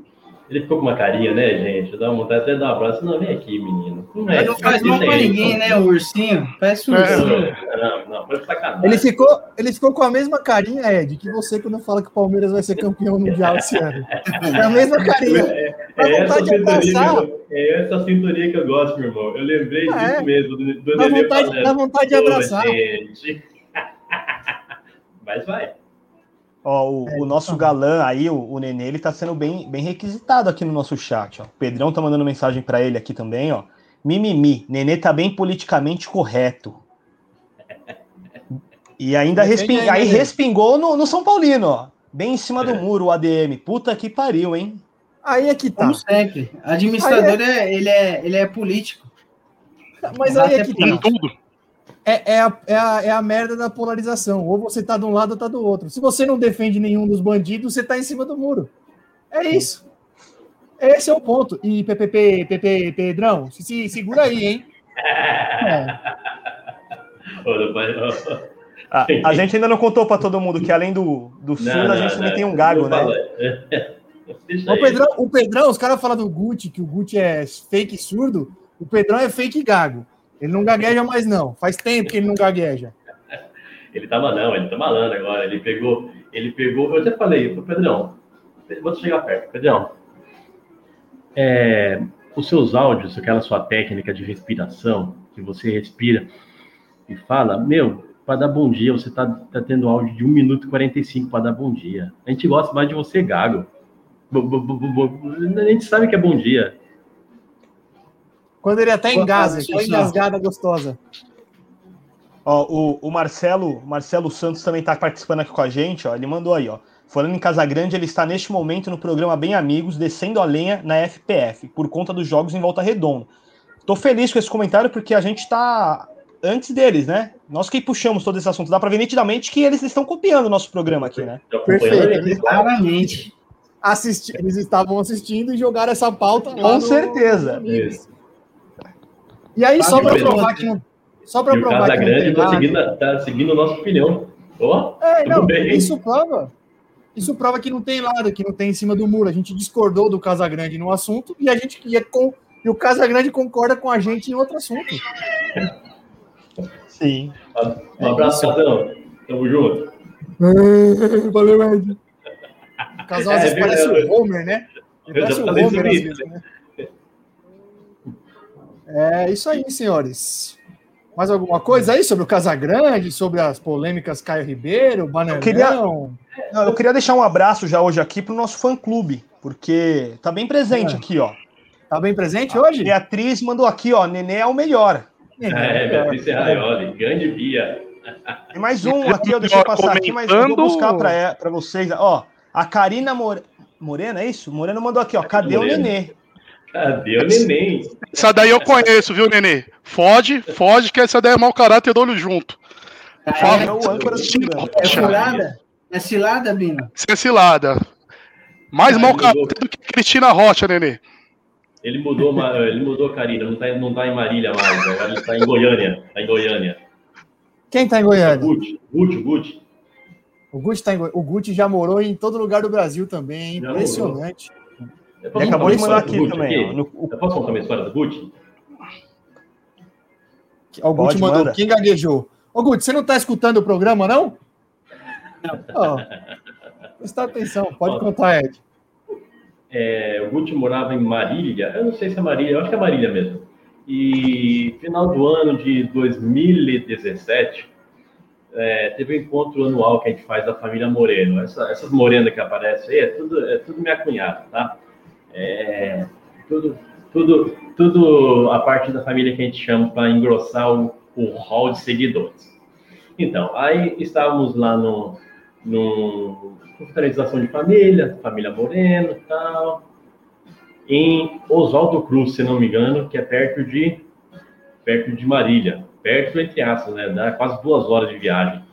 Ele ficou com uma carinha, né, gente? Dá vontade até de dar um abraço. Não, vem aqui, menino. Não, é, não faz mal pra ninguém, né, o ursinho? Parece um é. ursinho. Não, não, sacanagem. Ele ficou, ele ficou com a mesma carinha, Ed, que você quando fala que o Palmeiras vai ser campeão mundial esse ano. É a mesma carinha. É, é, essa sintonia, é essa sintonia que eu gosto, meu irmão. Eu lembrei ah, disso é. mesmo. Do, do dá, vontade, dá vontade de abraçar. Mas vai. Ó, o, é, o nosso tá. galã aí, o, o Nenê, ele tá sendo bem, bem requisitado aqui no nosso chat. Ó. O Pedrão tá mandando mensagem para ele aqui também, ó. Mimimi, Nenê tá bem politicamente correto. E ainda resping... aí, respingou no, no, São Paulino, ó. Bem em cima do é. muro, o ADM. Puta que pariu, hein? Aí é que tá. Como sempre. Administrador, é... é... ele, é, ele é político. Mas aí é que tá. Tudo. É, é, a, é, a, é a merda da polarização. Ou você tá de um lado ou tá do outro. Se você não defende nenhum dos bandidos, você tá em cima do muro. É isso. Esse é o ponto. E PPP, PP, Pedrão, se, se segura aí, hein? É. Ah, a gente ainda não contou para todo mundo que além do, do surdo, não, a gente não, também tem um gago, né? O Pedrão, o Pedrão, os caras falam do Gucci, que o Gucci é fake surdo, o Pedrão é fake gago. Ele não gagueja mais, não. Faz tempo que ele não gagueja. Ele tá malando, ele tá malando agora. Ele pegou, ele pegou. Eu até falei pro Pedrão, vou chegar perto, Pedrão. É, os seus áudios, aquela sua técnica de respiração, que você respira e fala, meu, para dar bom dia, você tá, tá tendo áudio de 1 minuto e 45 para dar bom dia. A gente gosta mais de você, Gago. A gente sabe que é bom dia. Quando ele até engasa, só engasgada gostosa. Ó, o, o Marcelo, Marcelo Santos também está participando aqui com a gente, ó. Ele mandou aí, ó. Falando em Casa Grande, ele está neste momento no programa Bem Amigos, descendo a lenha na FPF, por conta dos jogos em volta redonda. Tô feliz com esse comentário porque a gente está antes deles, né? Nós que puxamos todo esse assunto. Dá para ver nitidamente que eles estão copiando o nosso programa aqui, né? Perfeito. Claramente. Assisti eles estavam assistindo e jogaram essa pauta Com no... certeza. E aí, só para provar que não. Só para provar que Grande tá seguindo, tá seguindo a nossa opinião. Oh, é, não, bem. isso prova. Isso prova que não tem lado, que não tem em cima do muro. A gente discordou do Casagrande no assunto e a gente ia com e o Casagrande concorda com a gente em outro assunto. Sim. Um abraço, Casão. Tamo junto. Valeu, Ed. O casal às vezes é, parece o Homer, né? Ele parece o Homer, às vezes, né? É isso aí, senhores. Mais alguma coisa aí sobre o Casagrande, sobre as polêmicas Caio Ribeiro, Bananão? Eu queria, não, eu queria deixar um abraço já hoje aqui para o nosso fã-clube, porque tá bem presente é. aqui, ó. Tá bem presente hoje? Beatriz mandou aqui, ó, Nenê é o melhor. É, Beatriz Serraioli, grande Bia. Tem mais um aqui, eu deixei passar aqui, mas eu vou buscar para vocês. Ó, a Karina More... Morena, é isso? Morena mandou aqui, ó. Cadê Morena. o Nenê? Cadê o neném? Essa daí eu conheço, viu, Nenê? Foge, foge, que essa daí é mau caráter do olho junto. Ah, Fala, é, o âncora é cilada? É cilada, Bina? Isso é cilada. Mais ah, mau caráter do que Cristina Rocha, Nenê. Ele mudou, ele mudou, Karina. Não tá, não tá em Marília mais. Agora ele tá em Goiânia. Tá em Goiânia. Quem tá em Goiânia? O Gucci. Gucci, Gucci. O Gucci, tá em... o Gucci já morou em todo lugar do Brasil também. Impressionante. Ele acabou de mandar aqui também. No... Eu posso contar uma história do Gucci? O Gucci mandou. Manda. Quem gaguejou? Ô, Gucci, você não está escutando o programa, não? Não. Oh, presta atenção, pode contar, Ed. É, o Gucci morava em Marília, eu não sei se é Marília, eu acho que é Marília mesmo. E final do ano de 2017, é, teve um encontro anual que a gente faz da família Moreno. Essa, essas morenas que aparecem aí é tudo, é tudo minha cunhada, tá? É, tudo, tudo, tudo a parte da família que a gente chama para engrossar o, o hall de seguidores. Então, aí estávamos lá no, no confraternização de família, família Moreno e tal, em Oswaldo Cruz, se não me engano, que é perto de perto de Marília, perto entre aspas, né? Dá quase duas horas de viagem.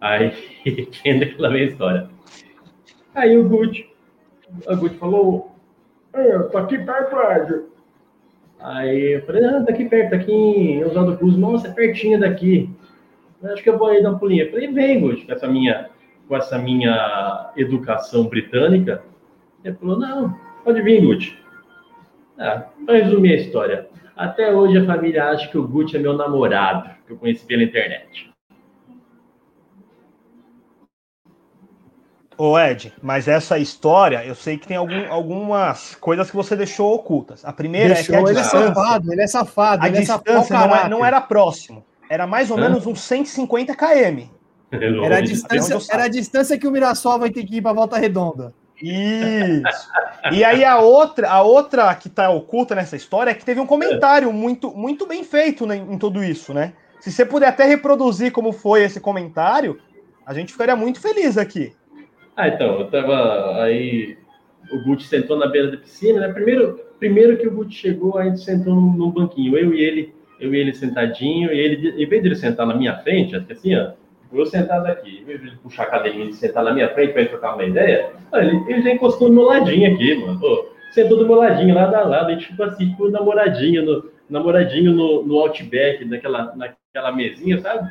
Aí, quem aquela minha história. Aí o Gucci, o Gucci falou, eu tô aqui perto, Ed. Aí eu falei, ah, tá aqui perto, tá aqui em Oswaldo Cruz. Nossa, é pertinho daqui. Acho que eu vou aí dar uma pulinha. Eu falei, vem, Gucci, com essa minha, com essa minha educação britânica. Ele falou, não, pode vir, Gucci. Ah, resumir a história. Até hoje a família acha que o Gucci é meu namorado, que eu conheci pela internet. Ô Ed, mas essa história, eu sei que tem algum, algumas coisas que você deixou ocultas. A primeira deixou, é que a ele é safado, ele é safado. A ele é distância é não, é, não, era próximo, era mais ou Hã? menos uns 150 km. Era a, distância, era a distância que o Mirassol vai ter que ir para Volta Redonda. Isso. E aí a outra, a outra que tá oculta nessa história é que teve um comentário muito, muito bem feito né, em tudo isso, né? Se você puder até reproduzir como foi esse comentário, a gente ficaria muito feliz aqui. Ah, então, eu tava aí, o Guti sentou na beira da piscina, né? Primeiro, primeiro que o Guti chegou, a gente sentou num, num banquinho, eu e ele, eu e ele sentadinho, e ele, em vez de ele sentar na minha frente, acho que assim, ó, eu sentado aqui, em vez de ele puxar a cadeirinha e sentar na minha frente para trocar uma ideia, ele, ele já encostou no meu ladinho aqui, mano. Sentou do meu ladinho, lado a lado, a gente ficou assim, ficou namoradinho, no, namoradinho no, no Outback, naquela, naquela mesinha, sabe?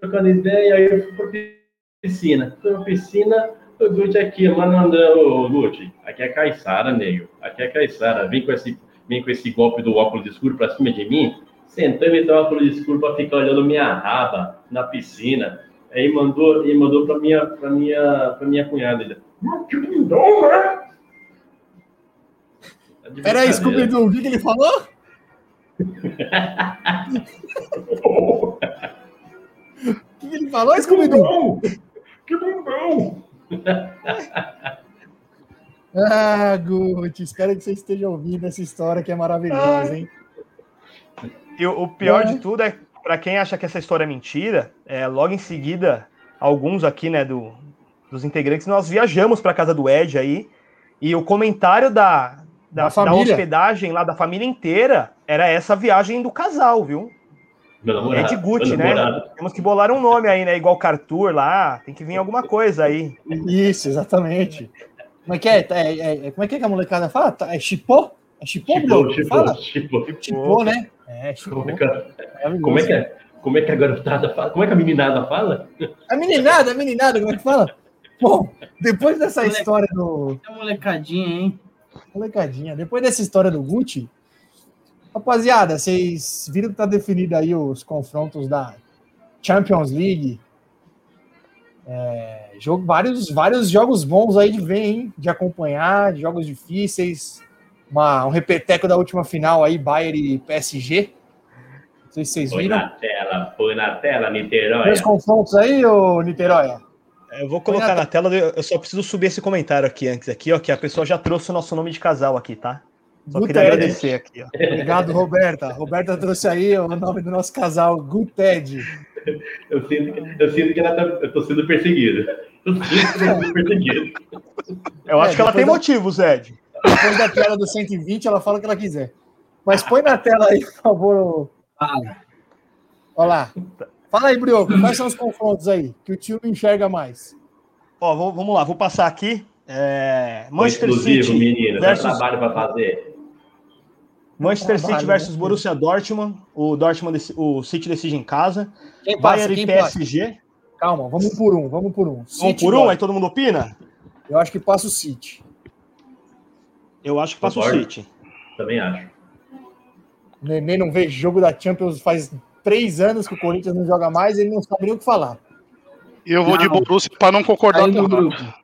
Trocando ideia, aí eu fui piscina. Fui pra piscina, o Gucci aqui, mandando, ô Gucci, aqui é Caissara, nego. Aqui é Caissara, vem com esse, vem com esse golpe do óculos escuro pra cima de mim, sentando e deu óculos escuro pra ficar olhando minha raba na piscina. Aí mandou, e mandou pra minha, pra minha, pra minha cunhada. Ele, que lindão, né? Tá de Peraí. Scooby-Doo, o que, ele falou? O que ele falou, Scooby-Doo? Que lindão! Ah, Gucci, espero que você esteja ouvindo essa história que é maravilhosa, hein? E o, o pior É. de tudo é, para quem acha que essa história é mentira, é, logo em seguida, alguns aqui, né, do, dos integrantes, nós viajamos para casa do Ed aí, e o comentário da, da, Da da hospedagem lá da família inteira era essa viagem do casal, viu? Meu namorado. Ed Gucci, meu né? Temos que bolar um nome aí, né? Igual Cartur lá, tem que vir alguma coisa aí. Isso, exatamente. Como é que é? É, é- é- como é que, é que a molecada fala? É chipô? É chipô, Bruno? Fala? tipo, tipo. Chipô, né? É, chipô. Como é, que, a- Maravilhoso. como é que é? Como é que a garotada fala? Como é que a meninada fala? A meninada, a meninada, como é que fala? Bom, depois dessa história do. Tá molecadinha, hein? Molecadinha, depois dessa história do Gucci, rapaziada, vocês viram que tá definido aí os confrontos da Champions League. É, jogo, vários, vários jogos bons aí de ver, hein? De acompanhar, de jogos difíceis. Uma, um repeteco da última final aí, Bayern e PSG. Não sei se vocês Põe viram. na tela, põe na tela, Niterói. Dois confrontos aí, ô Niterói? Eu vou colocar na tela, eu só preciso subir esse comentário aqui antes, aqui, ó, que a pessoa já trouxe o nosso nome de casal aqui, tá? Só queria agradecer aqui, ó. Obrigado, Roberta. Roberta trouxe aí o nome do nosso casal, Guted. Eu sinto que, eu sinto que ela tá, eu tô sendo perseguido. Eu sinto que eu tô sendo perseguido. Eu acho É, que ela tem depois motivos, Ed. Depois da piada do 120, ela fala o que ela quiser. Mas põe na tela aí, por favor. Fala. Olha lá. Fala aí, Brioco, quais são os confrontos aí? Que o tio não enxerga mais. Ó, vou- vamos lá, vou passar aqui. É, Manchester Exclusivo, City menino. Versus trabalho pra fazer. Manchester Trabalho, City versus né? Borussia Dortmund. O Dortmund, o City decide em casa. Quem passa? Bayern Quem e passa? PSG. Calma, vamos por um, vamos por um. Um City, por um, aí todo mundo opina? Eu acho que passa o City. Eu acho que passa o. City. Também acho. O Nenê não vê jogo da Champions faz três anos que o Corinthians não joga mais, ele não sabe nem o que falar. Eu vou de Não. Borussia para não concordar Aí com o grupo. Rato.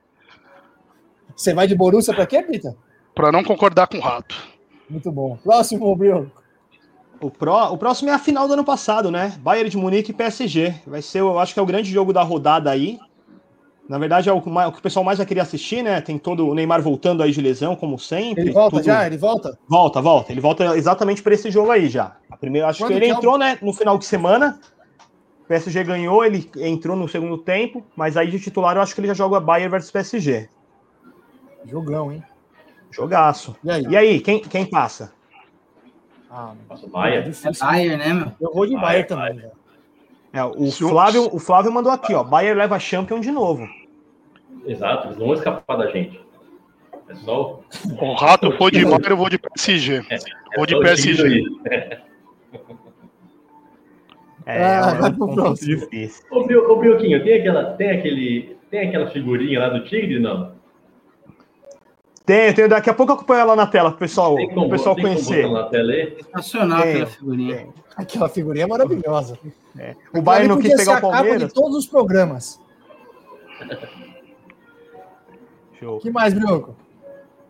Você vai de Borussia pra quê, Pita? Para não concordar com o Rato. Muito bom. Próximo, Brioco. O, pró, o próximo é a final do ano passado, né? Bayern de Munique e PSG. Vai ser, eu acho que é o grande jogo da rodada aí. Na verdade, é o, o que o pessoal mais vai querer assistir, né? Tem todo o Neymar voltando aí de lesão, como sempre. Ele volta tudo- já? Ele volta? Volta, volta. Ele volta exatamente para esse jogo aí já. A primeira, acho Quando que ele que é o- entrou, né, no final de semana. O PSG ganhou, ele entrou no segundo tempo, mas aí de titular eu acho que ele já joga Bayern versus PSG. Jogão, hein? Jogaço. E aí? E aí, quem, quem passa? Ah, é Bayern. É difícil. Bayern, né, meu? Eu vou de Bayern vai. também. velho. É, o, Flávio, o Flávio mandou aqui, ó. Bayern leva Champion de novo. Exato, eles não vão escapar da gente. É só o- O Rato foi de Bayern, eu vou de PSG. é Vou de PSG. time aí. É, Ah, é vai um pro ponto próximo. difícil. Ô, Bio- ô, Bioquinho, tem aquela, tem aquele, tem aquela figurinha lá do Tigre, não? Tem, tem, daqui a pouco eu acompanho ela na tela, pro pessoal, Tem pro como, pessoal tem como conhecer. botar na tela aí? Sensacional Tem, aquela figurinha. tem. Aquela figurinha é maravilhosa. O Bayern não quis pegar o a capa Palmeiras. de todos os programas. Show. O que mais, Brioco?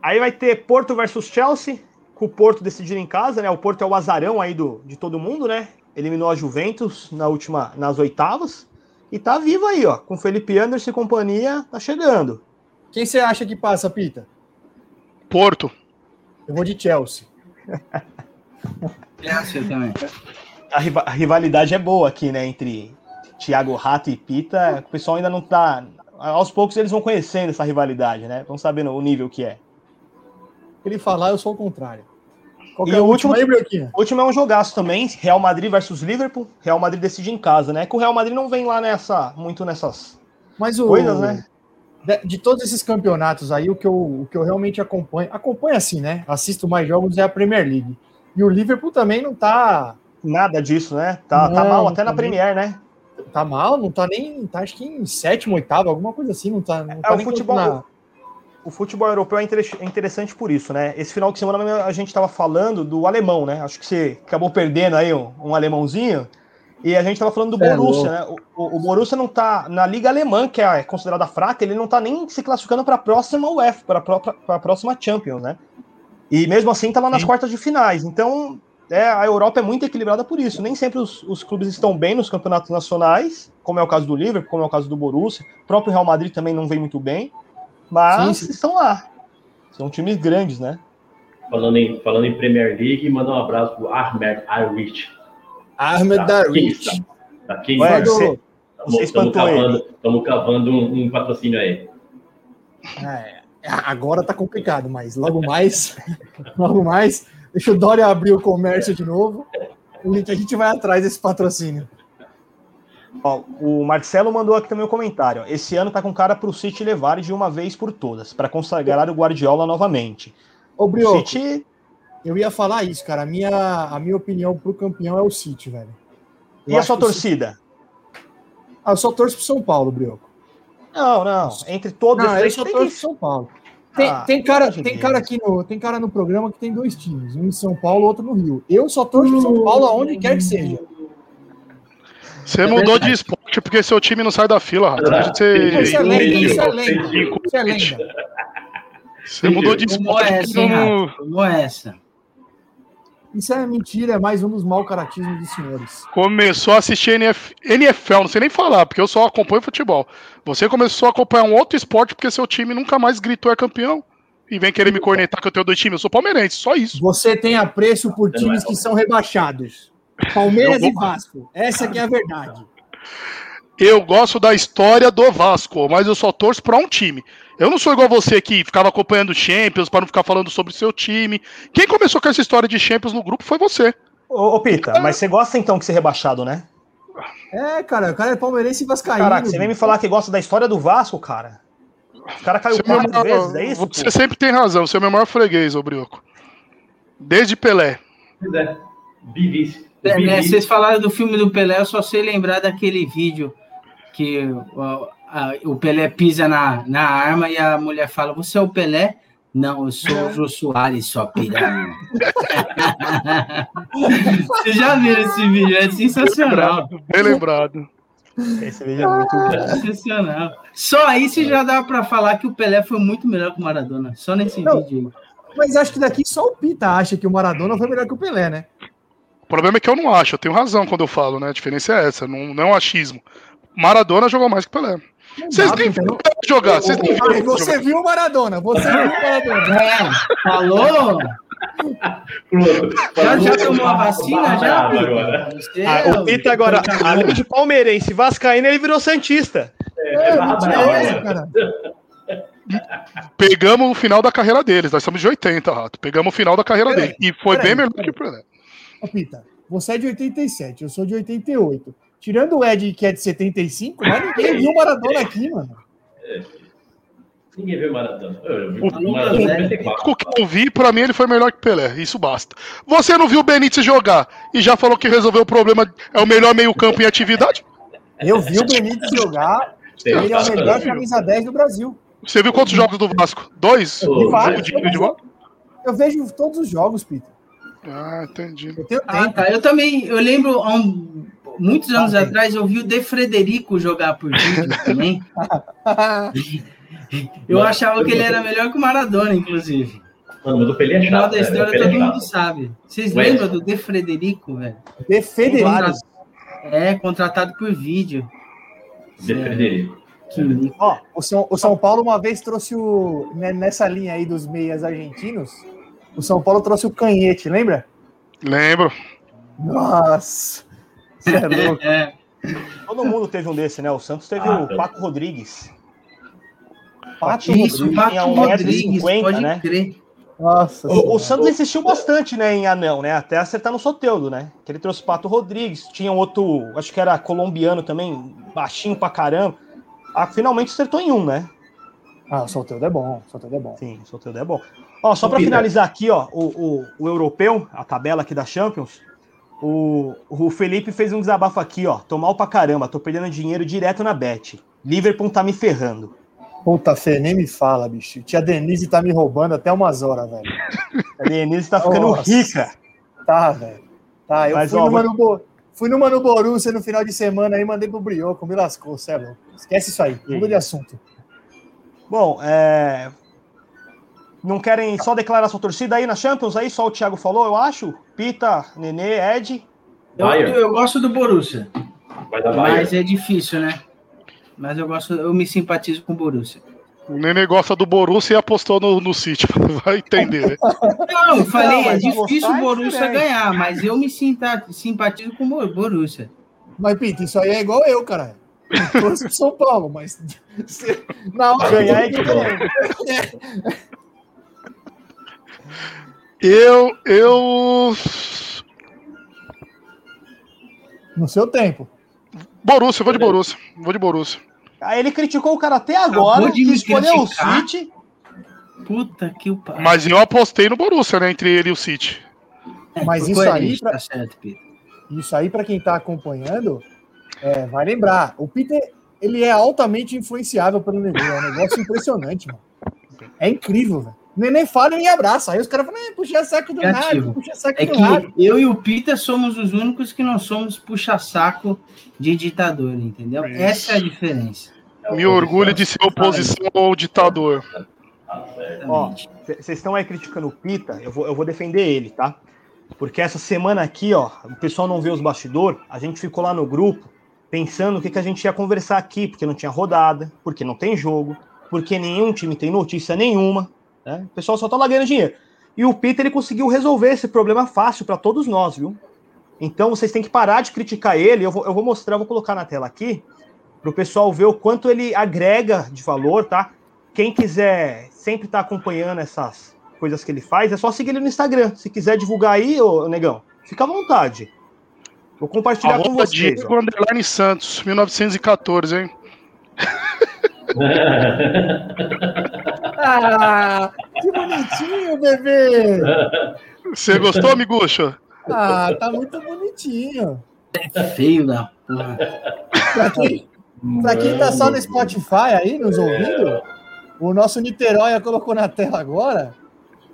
Aí vai ter Porto versus Chelsea, com o Porto decidindo em casa, né? O Porto é o azarão aí do, de todo mundo, né? Eliminou a Juventus na última, nas oitavas. E tá vivo aí, ó. Com Felipe Anderson e companhia, tá chegando. Quem você acha que passa, Pita? Porto. Eu vou de Chelsea. Chelsea também. A, riva- a rivalidade é boa aqui, né? Entre Thiago Rato e Pita. O pessoal ainda não tá. Aos poucos eles vão conhecendo essa rivalidade, né? Vão sabendo o nível que é. Ele falar, eu sou o contrário. Qual E que é o último último- aí, Brioquinha? O último é um jogaço também, Real Madrid versus Liverpool. Real Madrid decide em casa, né? Que o Real Madrid não vem lá nessa, muito nessas Mas o, coisas, né? De, de todos esses campeonatos aí, o que, eu, o que eu realmente acompanho, acompanho assim, né? Assisto mais jogos é a Premier League. E o Liverpool também não tá, Nada disso, né? Tá, tá Não, mal até na também. Premier, né? tá mal, não tá nem, tá acho que em sétimo, oitavo, alguma coisa assim, não tá, não É, tá o futebol, na- o futebol europeu é é interessante por isso, né? Esse final de semana a gente estava falando do alemão, né? Acho que você acabou perdendo aí um, um alemãozinho. E a gente estava falando do É Borussia, né? O, o- Borussia não tá na liga alemã, que é considerada fraca, ele não tá nem se classificando para a próxima UEFA, para a próxima Champions, né? E mesmo assim tá lá nas Sim. quartas de finais. Então, é, a Europa é muito equilibrada por isso. Nem sempre os, os clubes estão bem nos campeonatos nacionais, como é o caso do Liverpool, como é o caso do Borussia. O próprio Real Madrid também não vem muito bem, mas sim. estão lá. São times grandes, né? Falando em, falando em Premier League, manda um abraço pro Ahmed Arwich. Ahmed Tá, Darwich. Da Kings. Ué, Fala do- você- você Estamos cavando, tamo cavando um, um patrocínio aí. É, agora tá complicado, mas logo mais, logo mais, deixa o Dória abrir o comércio de novo. A gente vai atrás desse patrocínio. Ó, o Marcelo mandou aqui também um comentário. Esse ano tá com cara pro City levar de uma vez por todas, para consagrar o Guardiola novamente. Ô, O Brioco, City eu ia falar isso, cara. A minha, a minha opinião pro campeão é o City, velho. e Eu a acho sua o City- torcida? Ah, eu só torço pro São Paulo, Brioco. Não, não. Entre todos Não, eu três, só torço pro São Paulo. Tem, Ah, tem, cara, tem cara aqui no, tem cara no programa que tem dois times, um em São Paulo, outro no Rio. Eu só torço pro São Paulo aonde quer que seja. Você mudou de esporte porque seu time não sai da fila, Rato. Deixa de ser Isso é lenda, isso é lenda. Isso é lenda. Você mudou de esporte essa, porque hein, não. Rato? Tomou essa. Isso é mentira, é mais um dos mau caratismos dos senhores. Começou a assistir NF... NFL, não sei nem falar, porque eu só acompanho futebol. Você começou a acompanhar um outro esporte porque seu time nunca mais gritou é campeão. E vem querer me cornetar que eu tenho dois times. Eu sou palmeirense, só isso. Você tem apreço por times que são rebaixados. Palmeiras Eu e vou- Vasco. Essa que é a verdade. Eu gosto da história do Vasco, mas eu só torço pra um time. Eu não sou igual você que ficava acompanhando Champions para não ficar falando sobre o seu time. Quem começou com essa história de Champions no grupo foi você. Ô, ô, Pita, mas você gosta então de ser rebaixado, né? É, cara, o cara é palmeirense e vascaíno. Caraca, você vem me falar que gosta da história do Vasco, cara? O cara caiu Você é quatro maior- vezes, é isso? Você pô? sempre tem razão, você é o meu maior freguês, ô Brioco. Desde Pelé. Pois é. Bivice. É, né, vocês falaram do filme do Pelé, eu só sei lembrar daquele vídeo que o Pelé pisa na, na arma e a mulher fala: Você é o Pelé? Não, eu sou o Jô Soares, sua piranha. Vocês já viram esse vídeo? É sensacional. Bem lembrado. Esse vídeo é muito bom. Sensacional. Só aí você já dá pra falar que o Pelé foi muito melhor que o Maradona. Só nesse Não. vídeo Mas acho que daqui só o Pita acha que o Maradona foi melhor que o Pelé, né? O problema é que eu não acho, eu tenho razão quando eu falo, né? A diferença é essa, não, não é um achismo. Maradona jogou mais que Pelé. Vocês nem viram não. o Pelé jogar, vocês nem viram. você viu o Maradona, você viu o Maradona. aí. É, falou? Já, já tomou a vacina? Já? Ah, é o Pita agora, além de palmeirense vascaíno, ele virou santista. É, é é? Pegamos o final da carreira deles, nós somos de 80, Rato. Pegamos o final da carreira Peraí, dele. E foi bem melhor peraí. que o Pelé. Ô, Pita, você é de 87, eu sou de 88. Tirando o Ed, que é de 75, mas ninguém viu o Maradona aqui, mano. Ninguém viu Maradona. Eu vi O- Maradona o- em O 94. único que eu vi, pra mim, ele foi melhor que Pelé. Isso basta. Você não viu o Benítez jogar e já falou que resolveu o problema, é o melhor meio-campo em atividade? Eu vi o Benítez jogar, ele é o melhor camisa 10 do Brasil. Você viu quantos jogos do Vasco? Dois? Um vários, de futebol? Eu vejo todos os jogos, Pita. Ah, entendi. Eu tenho Ah, tá. Eu também, eu lembro, há um- muitos anos Ah, atrás, eu vi o De Frederico jogar por vídeo também. Eu achava que ele era melhor que o Maradona, inclusive. Mano, mas o Pelé é chato. da né? História é todo mundo sabe. Vocês Ué. lembram do De Frederico, velho? De Federico. Contra- É, contratado por vídeo. De Frederico. Ó, o São, o São Paulo uma vez trouxe o. né, Nessa linha aí dos meias argentinos, o São Paulo trouxe o canhete, lembra? Lembro. Nossa! Você é louco. É, Todo mundo teve um desse, né? O Santos teve o Paco Rodrigues. Pato isso, Rodrigues. Pato tinha um Rodrigues, 1,50m, pode né? crer. Nossa. O, o. Santos insistiu bastante, né, em anão, né? Até acertar no Soteudo, né? Que ele trouxe o Pato Rodrigues, tinha um outro, acho que era colombiano também, baixinho pra caramba. Ah, finalmente acertou em um, né? Ah, o Solteudo é bom, o Solteudo é bom. Sim, o Soteudo é bom. Ó, só pra Peter. finalizar aqui, ó, o, o, o europeu, a tabela aqui da Champions, o, o Felipe fez um desabafo aqui, ó. Tô mal pra caramba, tô perdendo dinheiro direto na bet. Liverpool tá me ferrando. Puta, Fê, nem me fala, bicho. Tia Denise tá me roubando até umas horas, velho. A Denise tá ficando Nossa. rica. Tá, velho. Tá, eu Mas, fui, ó, numa no Bo- fui numa no Borussia no final de semana aí, mandei pro Brioco, me lascou, louco. Esquece isso aí, muda de assunto. Bom, é... Não querem só declarar sua torcida aí na Champions? Aí só o Thiago falou, eu acho. Pita, Nenê, Ed. Eu, eu gosto do Borussia, mas é difícil, né? Mas eu gosto, eu me simpatizo com o Borussia. O Nenê gosta do Borussia e apostou no, no City. Vai entender, né? Não, eu falei, Não, é difícil gostar é o Borussia diferente. ganhar, mas eu me sinta, simpatizo com o Borussia. Mas, Pita, isso aí é igual eu, cara. Eu torço pro São Paulo, mas se- na hora Ganhar é que- Eu, eu. No seu tempo. Borussia, eu vou de Borussia. Vou de Borussia. Aí ele criticou o cara até agora, que escolheu o. City. Puta que o pariu. Mas eu apostei no Borussia, né? Entre ele e o City. Mas isso aí, coerente, pra- tá certo, Pedro. Isso aí, para quem tá acompanhando, é, vai lembrar. O Peter, ele é altamente influenciável pelo negócio. É um negócio impressionante, mano. É incrível, velho. O Neném fala e me abraça. Aí os caras falam, "É, puxa saco do nada, puxa saco É do nada. que eu e o Peter somos os únicos que não somos puxa-saco de ditador, entendeu? Isso. Essa é a diferença. Me orgulho de ser oposição ao ditador. Ó, vocês estão aí criticando o Pita, eu vou, eu vou defender ele, tá? Porque essa semana aqui, ó, o pessoal não vê os bastidores, a gente ficou lá no grupo pensando o que, que a gente ia conversar aqui, porque não tinha rodada, porque não tem jogo, porque nenhum time tem notícia nenhuma, né? O pessoal só tá lá ganhando dinheiro. E o Peter, ele conseguiu resolver esse problema fácil para todos nós, viu? Então vocês têm que parar de criticar ele, eu vou, eu vou mostrar, eu vou colocar na tela aqui, para o pessoal ver o quanto ele agrega de valor, tá? Quem quiser sempre estar acompanhando essas coisas que ele faz, é só seguir ele no Instagram. Se quiser divulgar aí, ô negão, fica à vontade. Vou compartilhar com vocês. Diego. Underline Santos, 1914, hein? Ah, que bonitinho, bebê. Você gostou, amigucho? Ah, tá muito bonitinho. Feio da porra. Pra quem, pra quem tá só no Spotify aí, nos ouvindo, o nosso Niterói colocou na tela agora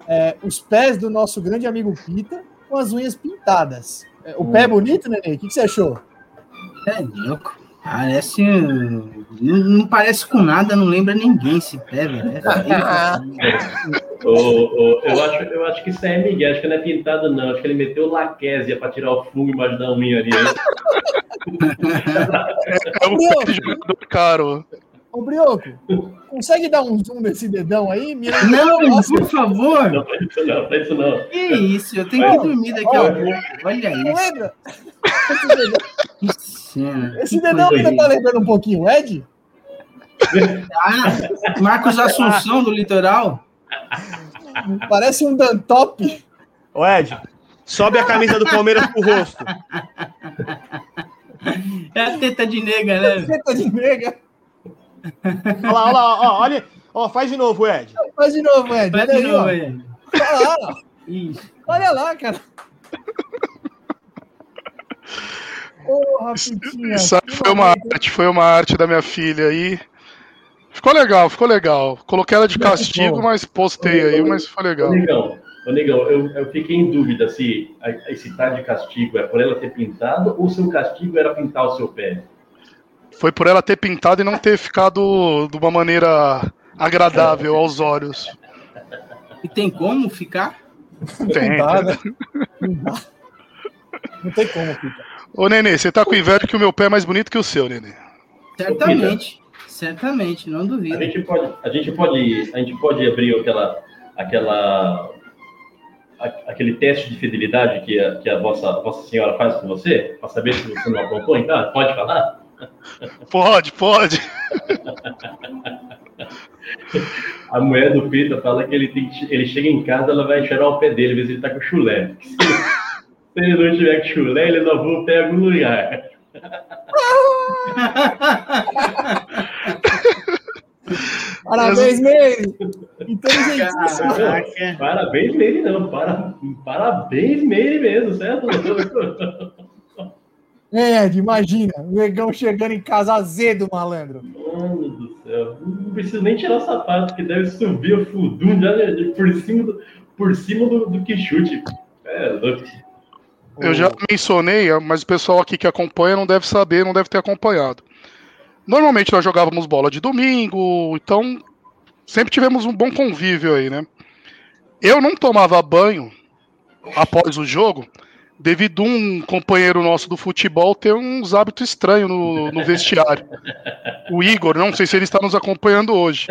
é, os pés do nosso grande amigo Pita com as unhas pintadas. É, O pé é bonito, Nenê? O que, que você achou? É louco. Parece. Não, não parece com nada, não lembra ninguém esse pé, velho. É feio. Ô, ô, eu, acho, eu acho que isso é Miguel, acho que não é pintado, não. Acho que ele meteu laquésia pra tirar o fungo embaixo da unha ali. né? É um jogador caro. Ô, Brioco, consegue dar um zoom nesse dedão aí? Minha... Não, Nossa, por favor. Não, faz isso não, faz isso não. Que isso? Eu tenho que dormir daqui a pouco. Olha isso. lembra? Esse dedão, Que cena. esse dedão ainda tá lembrando um pouquinho Ed? Ah, Marcos Assunção do Litoral? Parece um Dantop. Ô, Ed, sobe a camisa do Palmeiras pro rosto. É a teta de nega, né? Teta de nega. Olha lá, olha lá, ó, olha. Ó, faz de novo, Ed. Faz de novo, Ed. Vai Olha de aí, novo ó. aí. Olha lá, olha lá, cara. Porra, Pitinha. Foi uma arte, foi uma arte da minha filha aí. Ficou legal, ficou legal. Coloquei ela de castigo, mas postei aí, mas foi legal. Negão, ô, Negão eu, eu fiquei em dúvida se a- esse tá de castigo é por ela ter pintado ou se o castigo era pintar o seu pé. Foi por ela ter pintado e não ter ficado de uma maneira agradável aos olhos. E tem como ficar? Tem. Não dá, né? Não dá. Não tem como, Pita. Ô, Nenê, você tá com inveja que o meu pé é mais bonito que o seu, Nenê. Certamente. Certamente, não A duvido. gente pode, a gente pode, a gente pode abrir aquela, aquela, a- aquele teste de fidelidade que a, que a vossa, a vossa senhora faz com você, para saber se você não aprontou em casa? Pode falar? Pode, pode. A mulher do Pita fala que ele, tem que- ele chega em casa, ela vai cheirar o pé dele, ver se ele tá com chulé. Se ele não tiver chulé, ele não vou algum lugar. Parabéns, Meire! Inteligentíssimo. Parabéns, Meire, não. Para, parabéns, Meire mesmo, certo? É, Ed, imagina, o negão chegando em casa azedo, malandro. Mano do céu. Não preciso nem tirar o sapato, que deve subir o fudum já por cima do, por cima do, do que chute. É, louco. Eu já mencionei, mas o pessoal aqui que acompanha não deve saber, não deve ter acompanhado. Normalmente nós jogávamos bola de domingo, então sempre tivemos um bom convívio aí, né? Eu não tomava banho após o jogo, devido a um companheiro nosso do futebol ter uns hábitos estranhos no, no vestiário. O Igor, não sei se ele está nos acompanhando hoje.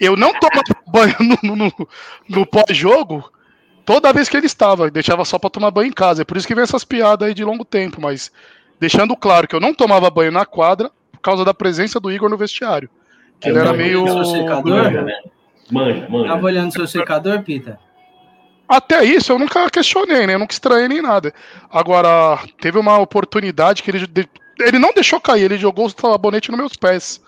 Eu não tomava banho no, no- no pós-jogo toda vez que ele estava, deixava só para tomar banho em casa. É por isso que vem essas piadas aí de longo tempo, mas deixando claro que eu não tomava banho na quadra por causa da presença do Igor no vestiário. Que ele era meio. Seu secador? Manja, né? Manja, manja. Tava olhando seu secador, Pita? Até isso eu nunca questionei, né? Eu nunca estranhei nem nada. Agora, teve uma oportunidade que ele. Ele não deixou cair, ele jogou o sabonete nos meus pés.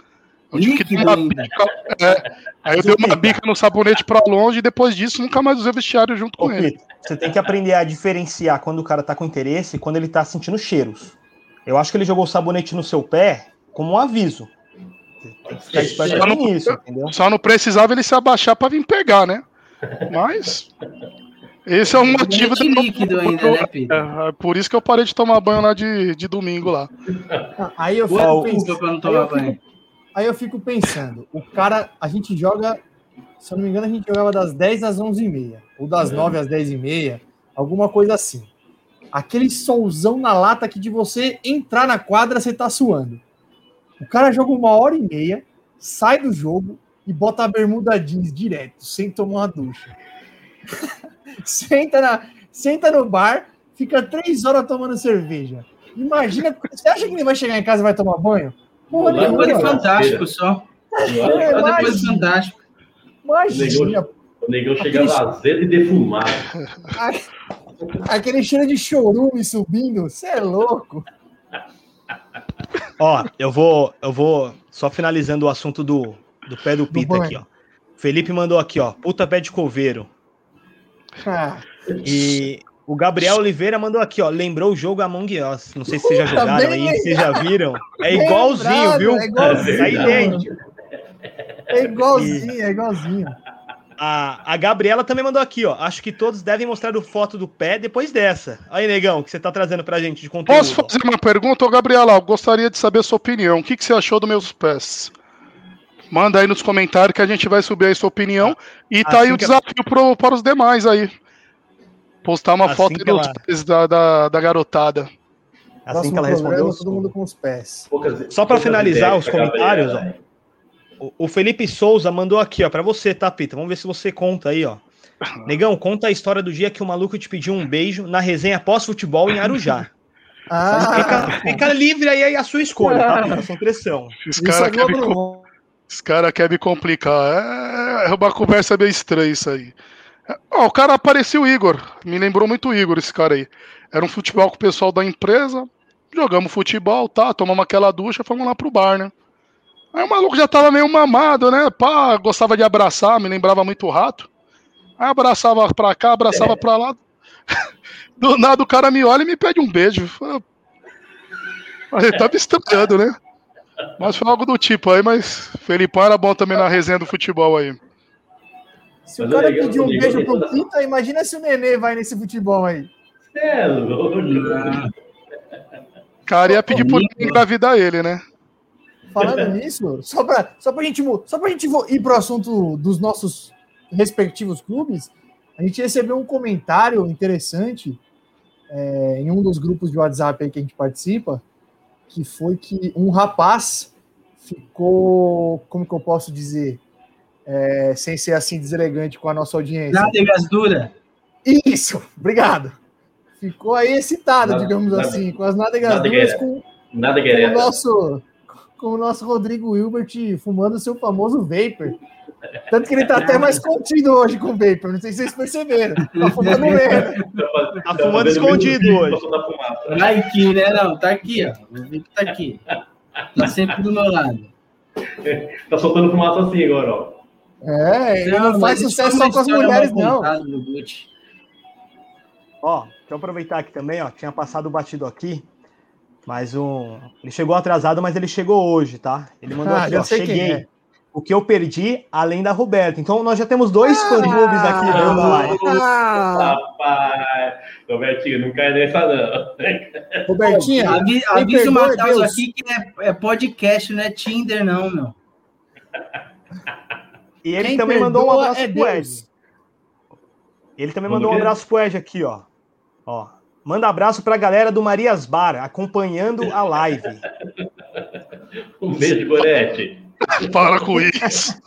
Eu tive que Líquido dar uma ainda. bica. é. aí eu dei uma bica no sabonete pra longe e depois disso nunca mais usei vestiário junto Ô, com ele. Pito, você tem que aprender a diferenciar quando o cara tá com interesse e quando ele tá sentindo cheiros. Eu acho que ele jogou o sabonete no seu pé como um aviso. Tem que ficar esperto Só não- entendeu? Só não precisava ele se abaixar pra vir pegar, né? Mas. Esse é um motivo Sabonete líquido ainda, né? É, é por isso que eu parei de tomar banho lá de, de domingo lá. Aí eu fico desculpa pensando. pra não Aí tomar eu, aí eu fico pensando, o cara, a gente joga, se eu não me engano, a gente jogava das 10 às 11h30, ou das 9 às 10h30, alguma coisa assim. Aquele solzão na lata que de você entrar na quadra, você tá suando. O cara joga uma hora e meia, sai do jogo e bota a bermuda jeans direto, sem tomar uma ducha. senta, na, senta no bar, fica três horas tomando cerveja. Imagina, você acha que ele vai chegar em casa e vai tomar banho? Porra, Lá Boa. Fantástico só. É, Só depois imagina. Fantástico. Imagina, O negão chegava azedo e defumado. aquele cheiro de chorume subindo, você é louco. Ó, eu vou, eu vou só finalizando o assunto do, do pé do Pita aqui, ó. Felipe mandou aqui, ó, puta pé de coveiro. Ah, E o Gabriel Oliveira mandou aqui, ó, lembrou o jogo Among Us. Não sei se vocês já jogaram aí, vocês já viram. É igualzinho, viu? É igualzinho, É idêntico. é igualzinho, é igualzinho. A, a Gabriela também mandou aqui, ó. Acho que todos devem mostrar o foto do pé depois dessa. Aí, negão, o que você tá trazendo pra gente de conteúdo? Posso fazer uma pergunta, ô Gabriela? Eu gostaria de saber a sua opinião. O que, que você achou dos meus pés? Manda aí nos comentários que a gente vai subir aí sua opinião. E tá Assim aí o que- desafio pro, para os demais aí. Postar uma Assim foto ela- pés da, da, da garotada. Assim Próximo que ela programa, respondeu. todo mundo com os pés. Poucas- Só pra poucas finalizar os comentários, né? O, o Felipe Souza mandou aqui, ó, pra você, tá, Pita? Vamos ver se você conta aí, ó. Negão, conta a história do dia que o maluco te pediu um beijo na resenha pós-futebol em Arujá. Ah, Fica, fica livre aí, aí a sua escolha, tá? Pita? Sem pressão. Esse isso cara é quer me, cara quer me complicar. É, é uma conversa meio estranha isso aí. É, ó, o cara parecia o Igor. Me lembrou muito o Igor, esse cara aí. Era um futebol com o pessoal da empresa. Jogamos futebol, tá? Tomamos aquela ducha, fomos lá pro bar, né? Aí o maluco já tava meio mamado, né? Pá, gostava de abraçar, me lembrava muito o rato. Aí abraçava pra cá, abraçava pra lá. Do nada o cara me olha e me pede um beijo. Aí ele me estranhando, né? Mas foi algo do tipo aí, mas Felipão era bom também na resenha do futebol aí. Se o Mas é cara pedir um beijo pro Pita, imagina se o Nenê vai nesse futebol aí. É louco. O cara ia pedir por engravidar ele, né? Falando nisso, só pra, só pra gente, só pra gente ir pro assunto dos nossos respectivos clubes, a gente recebeu um comentário interessante é, em um dos grupos de WhatsApp aí que a gente participa, que foi que um rapaz ficou, como que eu posso dizer, é, sem ser assim deselegante com a nossa audiência. Nádegas dura. Isso, obrigado. Ficou aí excitada, Nada- digamos nada- assim, com as nádegas nada duras com, Nada com o nosso com o nosso Rodrigo Hilbert fumando seu famoso vapor. Tanto que ele tá até mais contido hoje com o vapor, não sei se vocês perceberam. Tá fumando menos. Tá fumando escondido hoje. Vai aqui, né? Não, tá aqui, ó. O tá aqui. Tá sempre do meu lado. Tá soltando fumaça assim agora, ó. É, ele não, mas faz sucesso foi só com as mulheres, não. Ó, deixa eu aproveitar aqui também, ó. Tinha passado o batido aqui. Mas um. Ele chegou atrasado, mas ele chegou hoje, tá? Ele mandou Ah, aqui, ó. sei quem Cheguei. é. O que eu perdi, além da Roberta. Então nós já temos dois Ah, fã-clubes aqui vendo a live. Ah, Rapaz, Robertinho, não cai nessa não. Avi, quem avisa o é Matheus aqui que é, é podcast, não é Tinder, não, meu. E ele Quem também mandou um abraço é pro Ed. Ele também Mandou um quê? abraço pro Ed aqui, ó. Ó. Manda abraço pra galera do Marias Bar, acompanhando a live. Um beijo, Gorete. Para com isso.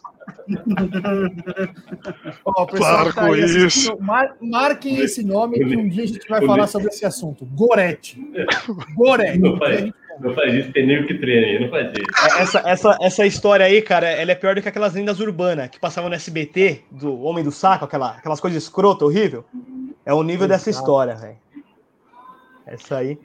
Ó, o pessoal Para tá com isso. mar- marquem esse nome que um dia a gente vai falar sobre esse assunto. Gorete. Gorete. Não faz, isso, tem nego que treina aí, não faz isso. É, Essa, essa, essa história aí, cara, ela é pior do que aquelas lendas urbanas que passavam no SBT, do Homem do Saco, aquela, aquelas coisas escrotas, horrível. É o nível dessa história, velho. Essa aí.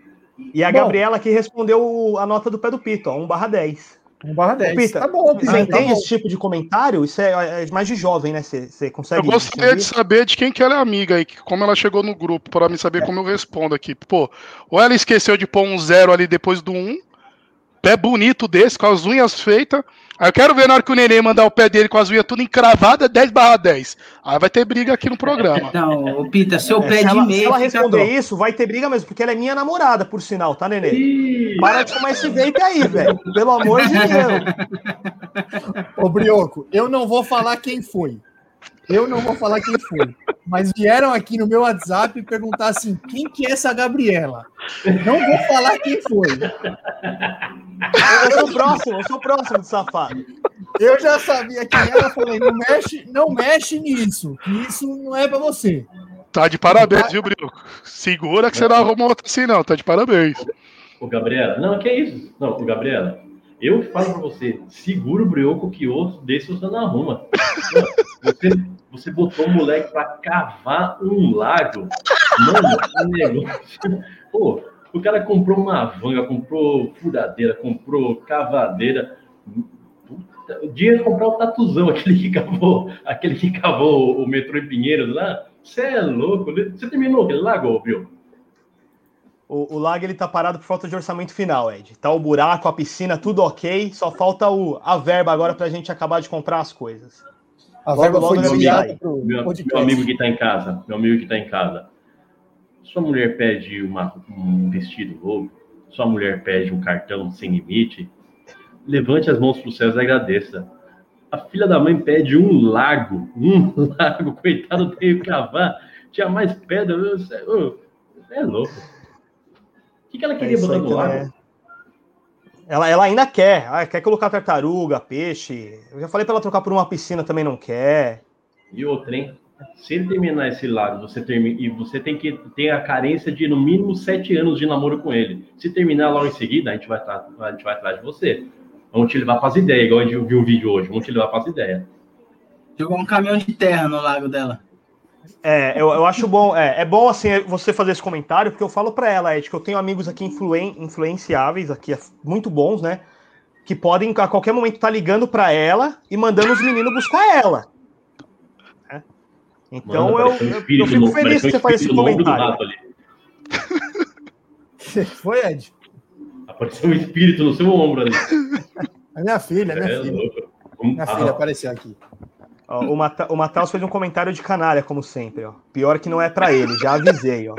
E a Bom. Gabriela que respondeu a nota do pé do Pito, ó, 1 barra 10. 1 barra 10. Pita, tá bom, Você Pita, tá entende bom. esse tipo de comentário? Isso é, é mais de jovem, né? Você, você Eu consegue. gostaria de distinguir? saber de quem que ela é amiga aí, que- como ela chegou no grupo, para me saber como eu respondo aqui. Pô, ou ela esqueceu de pôr um zero ali depois do um, pé bonito desse, com as unhas feitas. Aí eu quero ver na hora que o neném mandar o pé dele com as unhas tudo encravadas, 10 barra 10. Aí vai ter briga aqui no programa. Não, Pita, seu É, pé se, de ela, se meia ela fica responder isso, vai ter briga mesmo, porque ela é minha namorada, por sinal, tá, Nenê? Ih, Para de fumar esse vape aí, velho. Pelo amor de Deus. Ô, Brioco, eu não vou falar quem foi. Eu não vou falar quem foi. Mas vieram aqui no meu WhatsApp e perguntar assim: quem que é essa Gabriela? Não vou falar quem foi. Eu sou o próximo, eu sou o próximo de safado. Eu já sabia quem era, falei: não mexe, não mexe nisso, que isso não é pra você. Tá de parabéns, viu, Brioco? Segura que você não arruma outra assim, não. Tá de parabéns. Ô, Gabriela, não, que é isso? Não, ô, Gabriela, eu falo pra você, segura o brioco que outro desse você não arruma. Você, você botou o moleque pra cavar um lago. Mano, que negócio. Pô, o cara comprou uma vanga, comprou furadeira, comprou cavadeira. Puta, O dinheiro comprar o tatuzão, aquele que cavou, aquele que cavou o metrô em Pinheiros lá. Você é louco. Você terminou aquele lago, Bill? O, o lago ele tá parado por falta de orçamento final, Ed. Tá o buraco, a piscina, tudo ok. Só falta o, a verba agora pra gente acabar de comprar as coisas. A Logo, verba logo foi desviada pro Meu, meu amigo que está em casa, meu amigo que está em casa. Sua mulher pede uma- um vestido novo, sua mulher pede um cartão sem limite, levante as mãos para os céus e agradeça. A filha da mãe pede um lago, um lago, coitado, tem que cavar, tinha mais pedra, você ô, você é louco. O que, que ela É queria isso botar ela lago? é. Ela, ela ainda quer. Ah, quer colocar tartaruga, peixe. Eu já falei pra ela trocar por uma piscina, também não quer. E outra, hein? Se ele terminar esse lago, você termina, e você tem que ter a carência de no mínimo sete anos de namoro com ele. Se terminar logo em seguida, a gente vai, tra- a gente vai atrás de você. Vamos te levar para as ideias, igual a gente viu o vídeo hoje. Vamos te levar para as ideias. Jogou um caminhão de terra no lago dela. É, eu, eu acho bom. É, é bom assim você fazer esse comentário, porque eu falo pra ela, Ed, que eu tenho amigos aqui influen, influenciáveis, aqui muito bons, né? Que podem a qualquer momento estar ligando pra ela e mandando os meninos buscar ela. né? Então Mano, eu, um eu, eu fico feliz que pareceu um você faz esse comentário. Foi, Ed? Apareceu um espírito no seu ombro ali. A minha filha, minha É filha. louco. Minha ah, filha apareceu aqui. Ó, o, Mata, o Matheus fez um comentário de canalha, como sempre, ó. Pior que não é pra ele, já avisei, ó.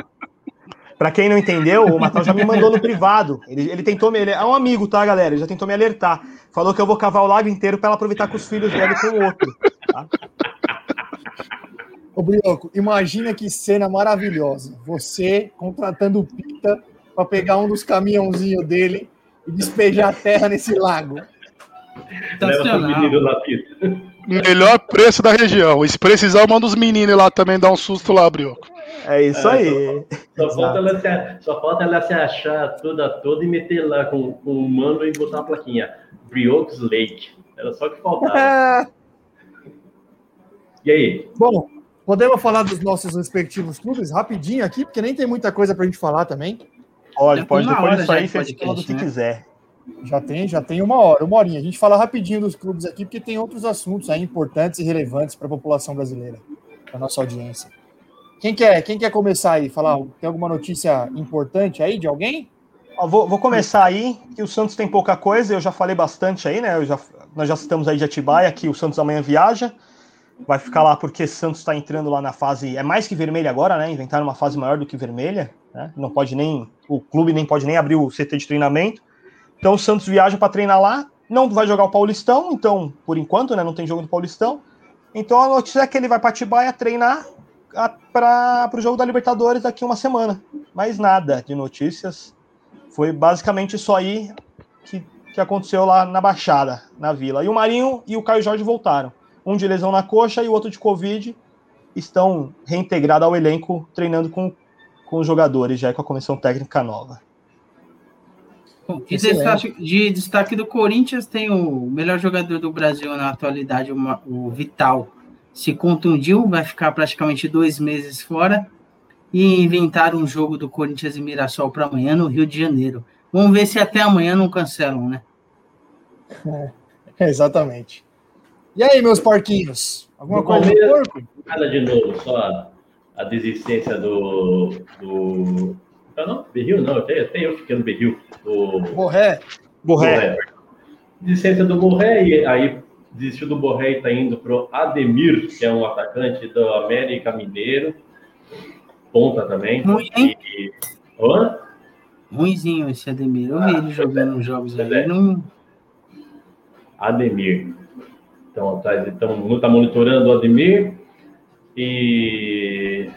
Pra quem não entendeu, o Matheus já me mandou no privado. Ele, ele tentou me. Ele é um amigo, tá, galera? Ele já tentou me alertar. Falou que eu vou cavar o lago inteiro pra ela aproveitar com os filhos dele com o outro. Ô, Brioco, imagina que cena maravilhosa. Você contratando o Pita para pegar um dos caminhãozinhos dele e despejar a terra nesse lago. Leva seus meninos lá, Pita. Melhor preço da região. E se precisar, manda os meninos lá também dar um susto lá, Brioco. É isso É, aí. Só falta, ela se, só falta ela se achar toda toda e meter lá com, com o mano e botar uma plaquinha. Briox Lake. Era só que faltava. E aí? Bom, podemos falar dos nossos respectivos clubes rapidinho aqui, porque nem tem muita coisa pra gente falar também. Pode, pode. Depois disso aí, você fala do que né? quiser. Já tem, já tem uma hora, uma horinha. A gente fala rapidinho dos clubes aqui, porque tem outros assuntos aí importantes e relevantes para a população brasileira, para nossa audiência. Quem quer, quem quer começar aí? Falar, tem alguma notícia importante aí de alguém? Vou, vou começar aí, que o Santos tem pouca coisa, eu já falei bastante aí, né? Já, nós já citamos aí de Atibaia, que o Santos amanhã viaja. Vai ficar lá porque Santos está entrando lá na fase. É mais que vermelha agora, né? Inventaram uma fase maior do que vermelha. Né? Não pode nem. O clube nem pode nem abrir o CT de treinamento. Então o Santos viaja para treinar lá. Não vai jogar o Paulistão, então, por enquanto, né? Não tem jogo do Paulistão. Então a notícia é que ele vai para Atibaia treinar para o jogo da Libertadores daqui uma semana. Mais nada de notícias. Foi basicamente isso aí que, que aconteceu lá na Baixada, na Vila. E o Marinho e o Caio Jorge voltaram. Um de lesão na coxa e o outro de Covid. Estão reintegrados ao elenco, treinando com, com os jogadores, já com a comissão técnica nova. Bom, Excelente. destaque, de destaque do Corinthians tem o melhor jogador do Brasil na atualidade, o Vital. Se contundiu, vai ficar praticamente dois meses fora. E inventaram um jogo do Corinthians e Mirassol para amanhã no Rio de Janeiro. Vamos ver se até amanhã não cancelam, né? É, exatamente. E aí, meus porquinhos? Alguma Do coisa Palmeiras. Nada de novo, só a, a desistência do. do... Não, não, Berril não, até, até eu fiquei no Berril. Do, Borré. Borré. Desistência do Borré, e aí desistiu do Borré e está indo pro Ademir, que é um atacante do América Mineiro. Ponta também. Ruim, hein? E, Hã? Ruizinho esse Ademir. Eu vi ele jogando uns jogos aí. é. Não... Ademir. Então, atrás, então, está monitorando o Ademir. E.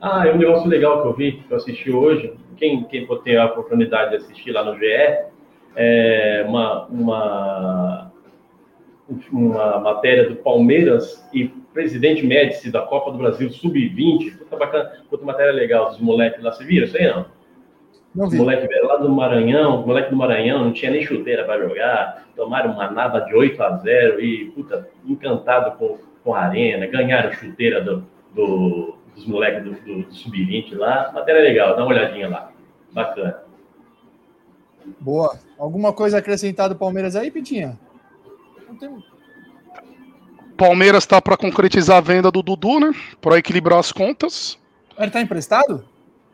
Ah, é um negócio legal que eu vi, que eu assisti hoje. Quem, quem for ter a oportunidade de assistir lá no GE, é uma, uma, uma matéria do Palmeiras e presidente Médici da Copa do Brasil Sub-20. Puta bacana, puta matéria legal dos moleques lá. Você viram isso aí, não? Não Os vi. moleques velho, lá do Maranhão, os moleques do Maranhão não tinha nem chuteira para jogar, tomaram uma nada de 8 a 0 e, puta, encantado com, com a arena, ganharam chuteira do, do- dos moleques do, do, do Sub-20 lá. Matéria legal, dá uma olhadinha lá. Bacana. Boa. Alguma coisa acrescentada do Palmeiras aí, Pitinha? Não tem... Palmeiras tá para concretizar a venda do Dudu, né? Para equilibrar as contas. Ele tá emprestado?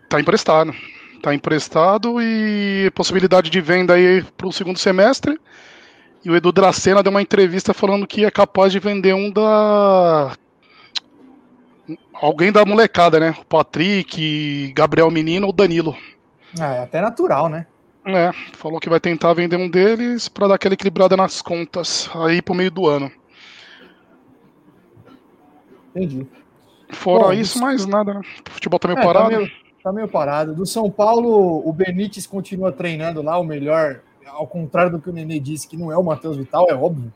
Tá emprestado. Tá emprestado e possibilidade de venda aí para o segundo semestre. E o Edu Dracena deu uma entrevista falando que é capaz de vender um da. Alguém da molecada, né? O Patrick, Gabriel Menino ou Danilo. Ah, é até natural, né? É, falou que vai tentar vender um deles para dar aquela equilibrada nas contas aí pro meio do ano. Entendi. Fora Bom, isso, mais nada, né? O futebol tá meio É, tá, parado. meio, tá meio parado. Do São Paulo, o Benítez continua treinando lá, o melhor, ao contrário do que o Nenê disse, que não é o Matheus Vital, é óbvio.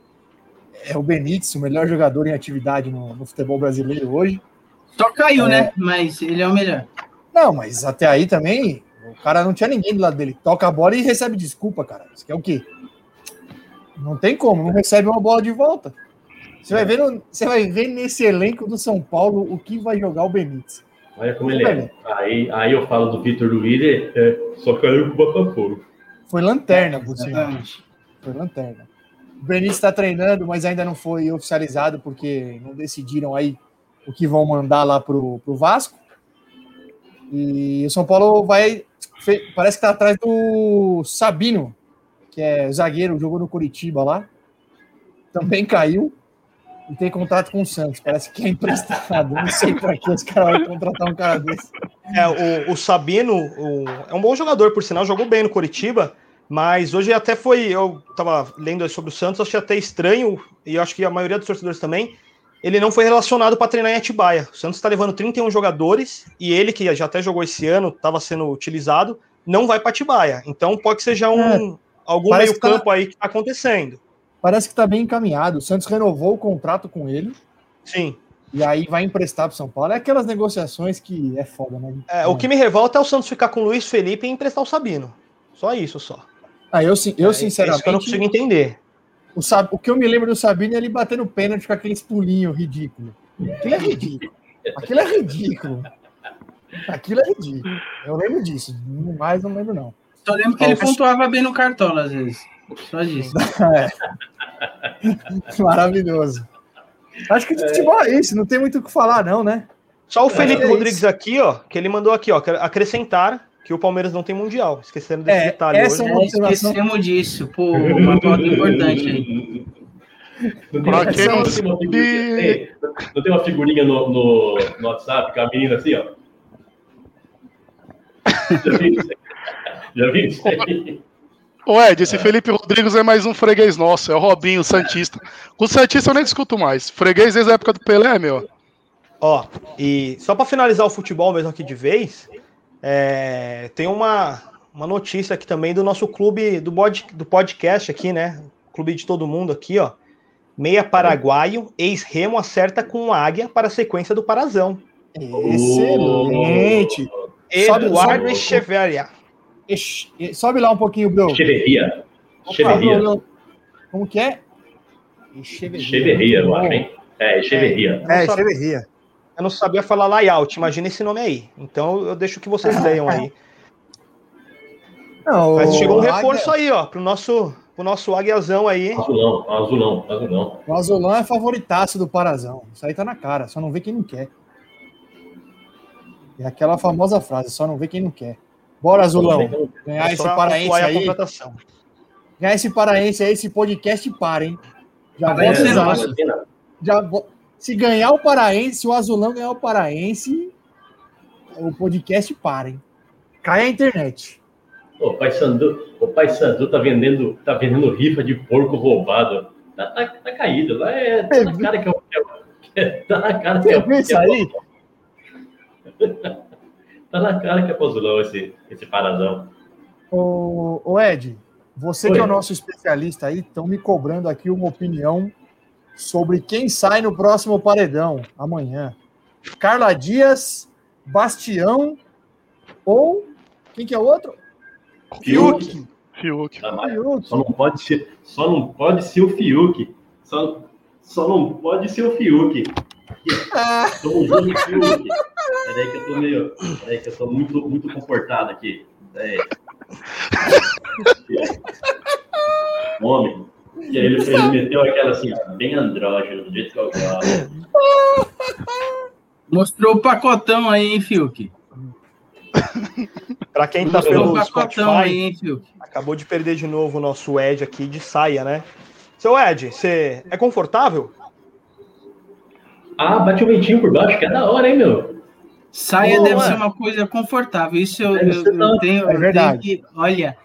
É o Benítez, o melhor jogador em atividade no, no futebol brasileiro hoje. Só caiu, É. né? Mas ele é o melhor. Não, mas até aí também, o cara não tinha ninguém do lado dele. Toca a bola e recebe desculpa, cara. Isso quer o quê? Não tem como, não recebe uma bola de volta. Você vai ver, no- você vai ver nesse elenco do São Paulo o que vai jogar o Benítez. Olha como ele é. Aí, aí eu falo do Vitor Luiz, é, é, só caiu com o Botafogo. Foi lanterna, por sinal. Exatamente. Foi lanterna. O Benítez está treinando, mas ainda não foi oficializado porque não decidiram aí o que vão mandar lá pro, pro Vasco. E o São Paulo vai. Parece que tá atrás do Sabino, que é zagueiro, jogou no Curitiba lá. Também caiu. E tem contato com o Santos. Parece que é emprestado. Não sei para que os caras vão contratar um cara desse. É, o, o Sabino o- é um bom jogador, por sinal, jogou bem no Coritiba, mas hoje até foi. Eu tava lendo sobre o Santos, achei até estranho, e acho que a maioria dos torcedores também. Ele não foi relacionado para treinar em Atibaia. O Santos está levando 31 jogadores e ele, que já até jogou esse ano, estava sendo utilizado, não vai para Atibaia. Então pode ser já um, algum parece que tá meio-campo aí que está acontecendo. parece que está bem encaminhado. O Santos renovou o contrato com ele. Sim. E aí vai emprestar para São Paulo. É aquelas negociações que é foda, né? É, o que me revolta é o Santos ficar com o Luiz Felipe e emprestar o Sabino. Só isso, só. Ah, eu, eu é, sinceramente. Isso que eu não consigo entender. O, o que eu me lembro do Sabino é ele batendo pênalti com aqueles pulinhos ridículos. Aquilo é ridículo. Aquilo é ridículo. Aquilo é ridículo. Eu lembro disso. Mais não lembro, não. Só lembro que ele pontuava bem no cartola, às vezes. Só disso. É. Maravilhoso. Acho que de futebol é isso, não tem muito o que falar, não, né? Só o Felipe é Rodrigues aqui, ó, que ele mandou aqui, ó, acrescentar que o Palmeiras não tem mundial. Esquecendo desse é, detalhe essa hoje. É uma Esquecemos disso, pô, uma pauta importante aí. Não tem, Pra quem não, tem uma figurinha, não tem uma figurinha no, no, no WhatsApp com a menina assim, ó. Já vi isso aí? Já vi isso aí? Ô Ed, esse Felipe Rodrigues é mais um freguês nosso, é o Robinho, o Santista. Com o Santista eu nem discuto mais. Freguês desde a época do Pelé, meu. Ó, e só para finalizar o futebol mesmo aqui de vez, é, tem uma, uma notícia aqui também do nosso clube do, bod, do podcast aqui, né? Clube de todo mundo aqui, ó. Meia paraguaio, ex-remo acerta com Águia para a sequência do Parazão. Excelente! Eduardo Echeverria. Sobe lá um pouquinho, Bruno. Echeverria. Echeverria. Como que é? Echeverria. Echeverria, eu acho, hein? É, Echeverria. É, Echeverria. Eu não sabia falar layout, imagina esse nome aí. Então eu deixo que vocês leiam aí. Não, Mas chegou um reforço Águia... aí, ó, pro nosso, pro nosso Águiazão aí. Azulão, azulão, azulão. O azulão é favoritaço do Parazão. Isso aí tá na cara, só não vê quem não quer. É aquela famosa frase, só não vê quem não quer. Bora, Azulão. Ganhar é esse paraense aí. Ganhar esse paraense aí, esse podcast para, hein? Já vou avisar. Já vou... Se ganhar o paraense, se o Azulão ganhar o paraense, o podcast para, hein? Cai a internet. O Pai Sandu, o Pai Sandu tá vendendo, tá vendendo rifa de porco roubado. Tá, tá, tá caído. Lá é, tá na cara que é Tá na cara que é o. isso aí? tá na cara que é pozulão esse, esse paradão. Ô, ô Ed, você Oi. que é o nosso especialista aí, estão me cobrando aqui uma opinião sobre quem sai no próximo paredão amanhã. Carla Dias, Bastião ou quem que é o outro? Fiuk. Fiuk. Fiuk. Só não pode ser, só não pode ser o Fiuk. Só, só não pode ser o Fiuk. Ah. Tamo junto, Fiuk. Peraí que eu tô meio. Peraí que eu tô muito, muito confortado aqui. Homem. E aí ele, ele meteu aquela assim, bem andrógeno, do jeito que eu gosto. Mostrou o pacotão aí, hein, Fiuk? Pra quem tá pelo Spotify, aí, hein, acabou de perder de novo o nosso Ed aqui de saia, né? Seu Ed, você é confortável? Ah, bate o ventinho por baixo, que é da hora, hein, meu? Saia Pô, deve mano. ser uma coisa confortável. Isso eu, eu, eu tenho, é verdade. Tenho que, olha,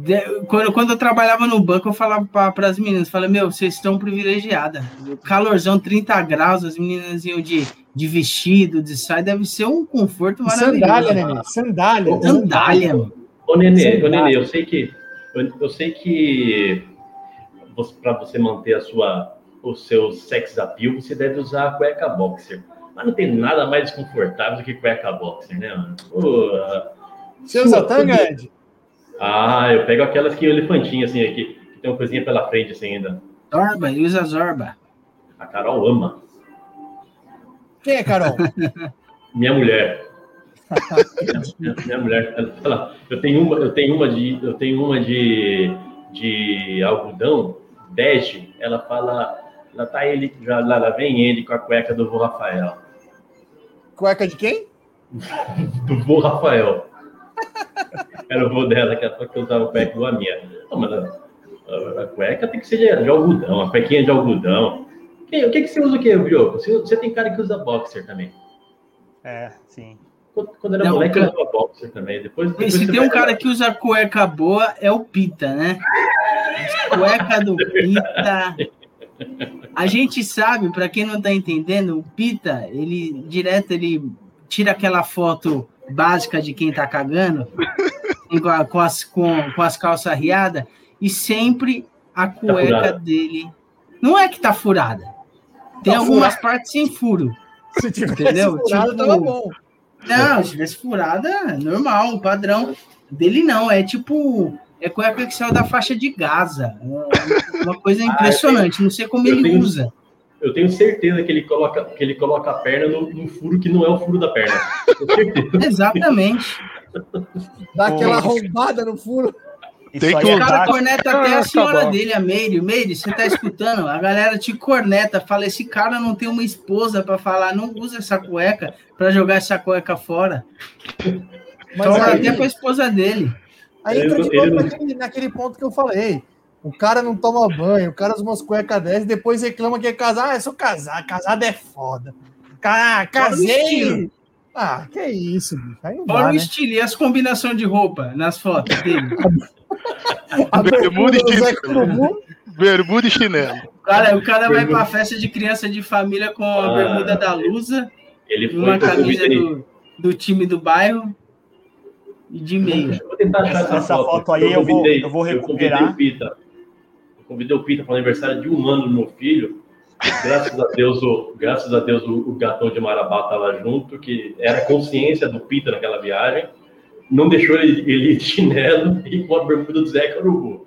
de, quando, quando eu trabalhava no banco, eu falava para as meninas, falei, meu, vocês estão privilegiadas. Calorzão, 30 graus, as meninas iam de, de vestido, de saia, deve ser um conforto maravilhoso. Sandália, Nenê, sandália. Sandália, mano. Ô, Nenê, ô, Nenê, eu sei que eu, eu sei que para você manter a sua o seu sex appeal, você deve usar a cueca boxer. Mas não tem nada mais desconfortável do que cueca boxer, né, mano? você usa tanga, Ed? Ah, eu pego aquelas que elefantinho, assim, aqui, que tem uma coisinha pela frente, assim, ainda. Zorba, usa Zorba. A Carol ama. Quem é Carol? minha mulher. minha, minha, mulher, ela fala, eu tenho uma, eu tenho uma de, eu tenho uma de, de algodão, bege, ela fala, lá tá ele, já, lá, lá vem ele com a cueca do vô Rafael. Cueca de quem? do vô Rafael. Era o vô dela que, que usava cueca igual a minha. Não, mas a, a, a, cueca tem que ser de, de algodão, a cuequinha de algodão. Que, o que, que você usa o quê, Brioco? Você, você tem cara que usa boxer também. É, sim. Quando, quando era não, moleque, eu usava boxer também. Depois, depois se tem um cara que usa cueca boa, é o Pita, né? cueca do Pita. A gente sabe, para quem não tá entendendo, o Pita, ele direto ele tira aquela foto básica de quem tá cagando, com, as, com, com as calças riadas, e sempre a cueca furada. dele. Não é que tá furada. Tem Tá algumas furada. partes sem furo. Se tivesse Entendeu? furado, Tipo- tava bom. Não, se tivesse furada, normal, padrão. Dele não, é tipo. É cueca que saiu da faixa de Gaza. É uma coisa impressionante. Não sei como ele tenho- usa. Eu tenho certeza que ele coloca, que ele coloca a perna no, no furo que não é o furo da perna. Tenho. Exatamente. Dá aquela Ô. arrombada no furo. Tem que é O cara corneta até a Ah, senhora tá dele, a Meire. Meire, você tá escutando? A galera te corneta, fala: esse cara não tem uma esposa pra falar, não usa essa cueca pra jogar essa cueca fora. Mas Toma aí, até pra esposa dele. aí entra de novo naquele, naquele ponto que eu falei. O cara não toma banho, o cara usa umas cuecas dessas, depois reclama que é casar. Ah, eu sou casado, casado é foda. Cara, casei. Ah, que isso, bicho. Aí dá, o né? estilo e as combinações de roupa nas fotos dele. A Bermuda e chinelo. Bermuda e chinelo. O cara, o cara vai Bermuda. pra festa de criança de família com a Ah, bermuda da Lusa, Ele foi uma eu camisa convidei. do, do time do bairro e de meia. Vou achar essa, Essa foto. aí eu vou- convidei- eu vou convidei recuperar. o Pita. Eu convidei o Pita para o aniversário de um ano do meu filho. Graças a Deus, o, graças a Deus, o, o gatão de Marabá estava junto, que era consciência do Pita naquela viagem. Não deixou ele, ele de chinelo e com a bermuda do Zé Urubu.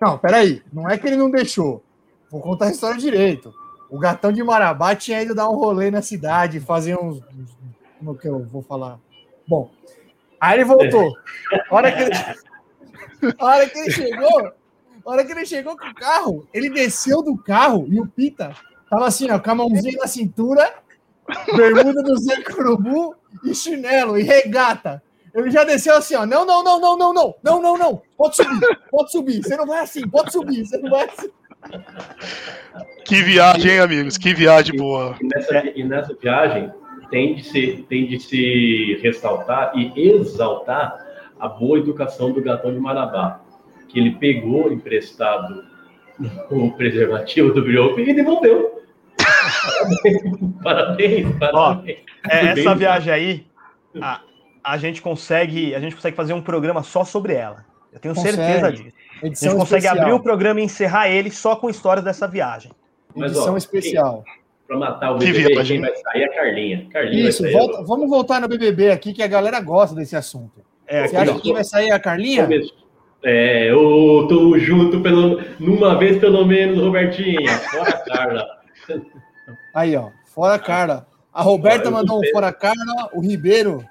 Não, peraí. Não é que ele não deixou. Vou contar a história direito. O gatão de Marabá tinha ido dar um rolê na cidade, fazer uns- Como que eu vou falar? Bom. Aí ele voltou. A hora que ele, a hora que ele chegou, a hora que ele chegou com o carro, ele desceu do carro e o Pita tava assim, ó, com a mãozinha na cintura, bermuda do Zé Curubu e chinelo e regata. Ele já desceu assim, ó. Não, não, não, não, não, não, não, não, não. Pode subir, pode subir. Você não vai assim, pode subir, você não vai assim. Que viagem, hein, amigos? Que viagem boa. E nessa, e nessa viagem tem de, se, tem de se ressaltar e exaltar a boa educação do gatão de Marabá, que ele pegou emprestado o preservativo do Brioco e devolveu. Parabéns, parabéns. É, Muito bem. essa viagem aí, a, a gente consegue, a gente consegue fazer um programa só sobre ela. Eu tenho Consegue. certeza disso. A Edição gente consegue especial. abrir o programa e encerrar ele só com histórias dessa viagem. Mas, Edição ó, especial. Para matar o Que BBB, viagem. quem vai sair é a Carlinha. Carlinha Isso, volta- vamos voltar no BBB aqui, que a galera gosta desse assunto. É, Você acha ó. que vai sair a Carlinha? Começo. É, eu tô junto pelo, numa vez pelo menos, Robertinha. Fora a Carla. Aí, ó. Fora Carla. A Roberta mandou um fora Carla. O Ribeiro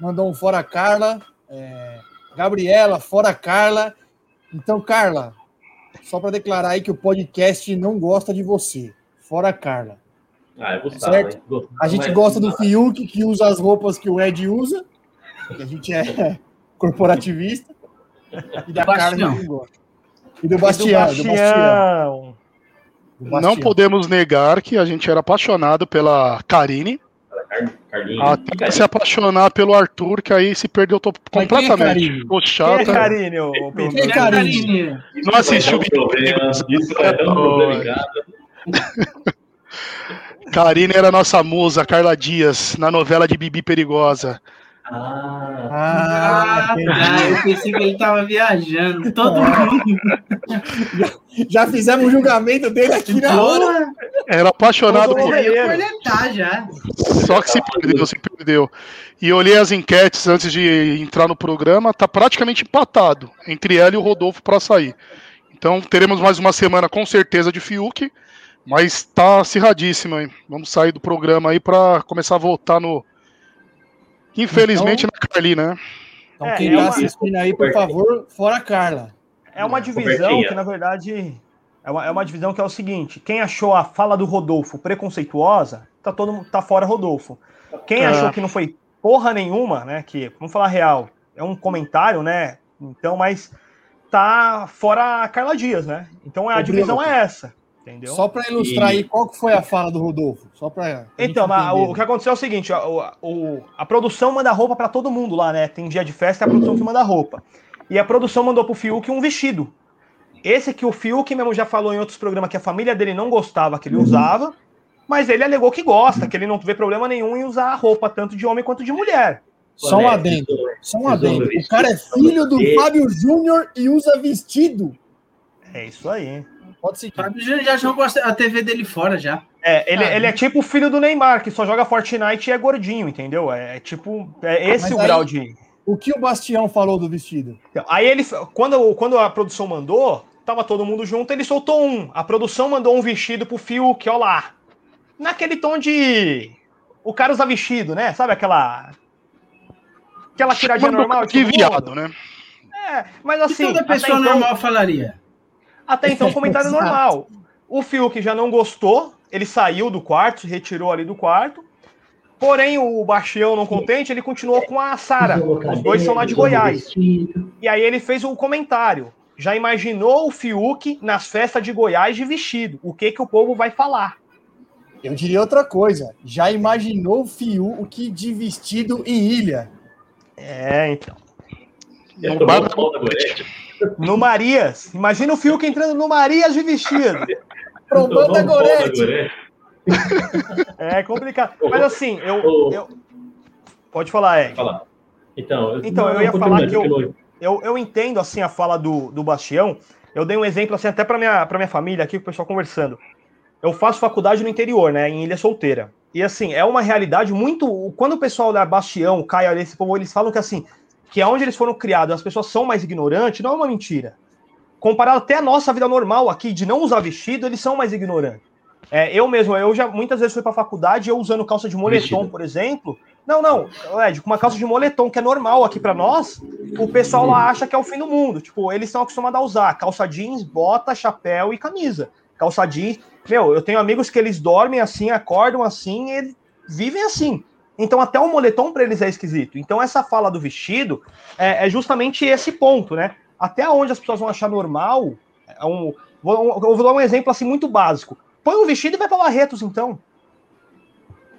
mandou um fora Carla. é, Gabriela, fora Carla. Então, Carla, só para declarar aí que o podcast não gosta de você. Fora Carla. Ah, eu gostava, Certo. hein? Gostava, A gente gosta do Fiuk, que usa as roupas que o Ed usa. Que a gente é corporativista. E da a gente não gosta. E do Bastião. Do Bastião. Bastião. do Não Bastião. podemos negar que a gente era apaixonado pela Karine, até se apaixonar pelo Arthur, que aí se perdeu quem é completamente. Ficou Quem é chata. Karine, ô, ô, Pedro? Quem é Karine? Isso não assistiu Brother. Isso vai dar um problema em casa. Karine era nossa musa, Carla Dias, na novela de Bibi Perigosa. Ah, Ah, Ah, tá, eu pensei que ele tava viajando. Todo mundo. Já fizemos o julgamento dele aqui na hora. Era apaixonado por cornetar já. Só que se perdeu, se perdeu. E eu olhei as enquetes antes de entrar no programa, tá praticamente empatado entre ela e o Rodolfo para sair. Então teremos mais uma semana com certeza de Fiuk, mas tá acirradíssimo, hein? Vamos sair do programa aí para começar a votar no. Infelizmente na Carly, né? Então, É, quem é tá uma- assistindo aí, por favor, fora Carla. É uma divisão que, na verdade, é uma, é uma divisão que é o seguinte: quem achou a fala do Rodolfo preconceituosa, tá todo tá fora Rodolfo. Quem Ah. achou que não foi porra nenhuma, né? Que, vamos falar a real, é um comentário, né? Então, mas tá fora a Carla Dias, né? Então a Ô, divisão Bruno, é essa, entendeu? Só para ilustrar aí, qual que foi a fala do Rodolfo? Só para Então, mas o, o que aconteceu é o seguinte: a, o- a produção manda roupa pra todo mundo lá, né? Tem dia de festa, é a produção que manda roupa. E a produção mandou pro Fiuk um vestido. Esse que o Fiuk mesmo já falou em outros programas que a família dele não gostava que ele usava, mas ele alegou que gosta, que ele não vê problema nenhum em usar a roupa tanto de homem quanto de mulher. Só um adendo. Só um adendo. O cara é filho do. Fábio Júnior e usa vestido. É isso aí. Pode seguir. O Fábio já jogou a TV dele fora já. É, ele, ah, ele é tipo o filho do Neymar, que só joga Fortnite e é gordinho, entendeu? É, é tipo, é esse Mas o aí, grau de. O que o Bastião falou do vestido? Aí ele, quando, quando a produção mandou, tava todo mundo junto, ele soltou um. A produção mandou um vestido pro Fiuk, ó lá. Naquele tom de. O cara usa vestido, né? Sabe aquela. Aquela tiradinha normal. Que viado, né? É, mas assim. Que toda pessoa então, normal falaria. Até então, comentário normal. O Fiuk já não gostou, ele saiu do quarto, se retirou ali do quarto. Porém, o Bastião, não contente, ele continuou com a Sara. Os dois são lá de Goiás. E aí ele fez um comentário. Já imaginou o Fiuk nas festas de Goiás de vestido? O que que o povo vai falar? Eu diria outra coisa. Já imaginou o Fiuk de vestido em ilha? É, então. No, no Marias. Imagina o Fiuk entrando no Marias de vestido. Trombando a Gorete. É complicado. Mas assim, eu. eu... Pode falar, Ed. Falar. Então, então eu ia falar que eu, eu, eu entendo assim a fala do, do Bastião. Eu dei um exemplo assim até para minha, minha família aqui, o pessoal conversando. Eu faço faculdade no interior, né, em Ilha Solteira. E assim, é uma realidade muito. Quando o pessoal da Bastião, Caio, esse povo, eles falam que assim, que é onde eles foram criados, as pessoas são mais ignorantes, não é uma mentira. Comparado até a nossa vida normal aqui, de não usar vestido, eles são mais ignorantes. É, eu mesmo, eu já muitas vezes fui para faculdade, eu usando calça de moletom, Vestido. por exemplo. Não, não, Ed, com uma calça de moletom, que é normal aqui para nós, o pessoal lá acha que é o fim do mundo. Tipo, eles estão acostumados a usar calça jeans, bota, chapéu e camisa. Calça jeans. Meu, eu tenho amigos que eles dormem assim, acordam assim, e vivem assim. Então, até o moletom para eles é esquisito. Então, essa fala do vestido é, é, justamente esse ponto, né? Até onde as pessoas vão achar normal. É um, vou, vou dar um exemplo assim muito básico. Põe um vestido e vai para Barretos, então.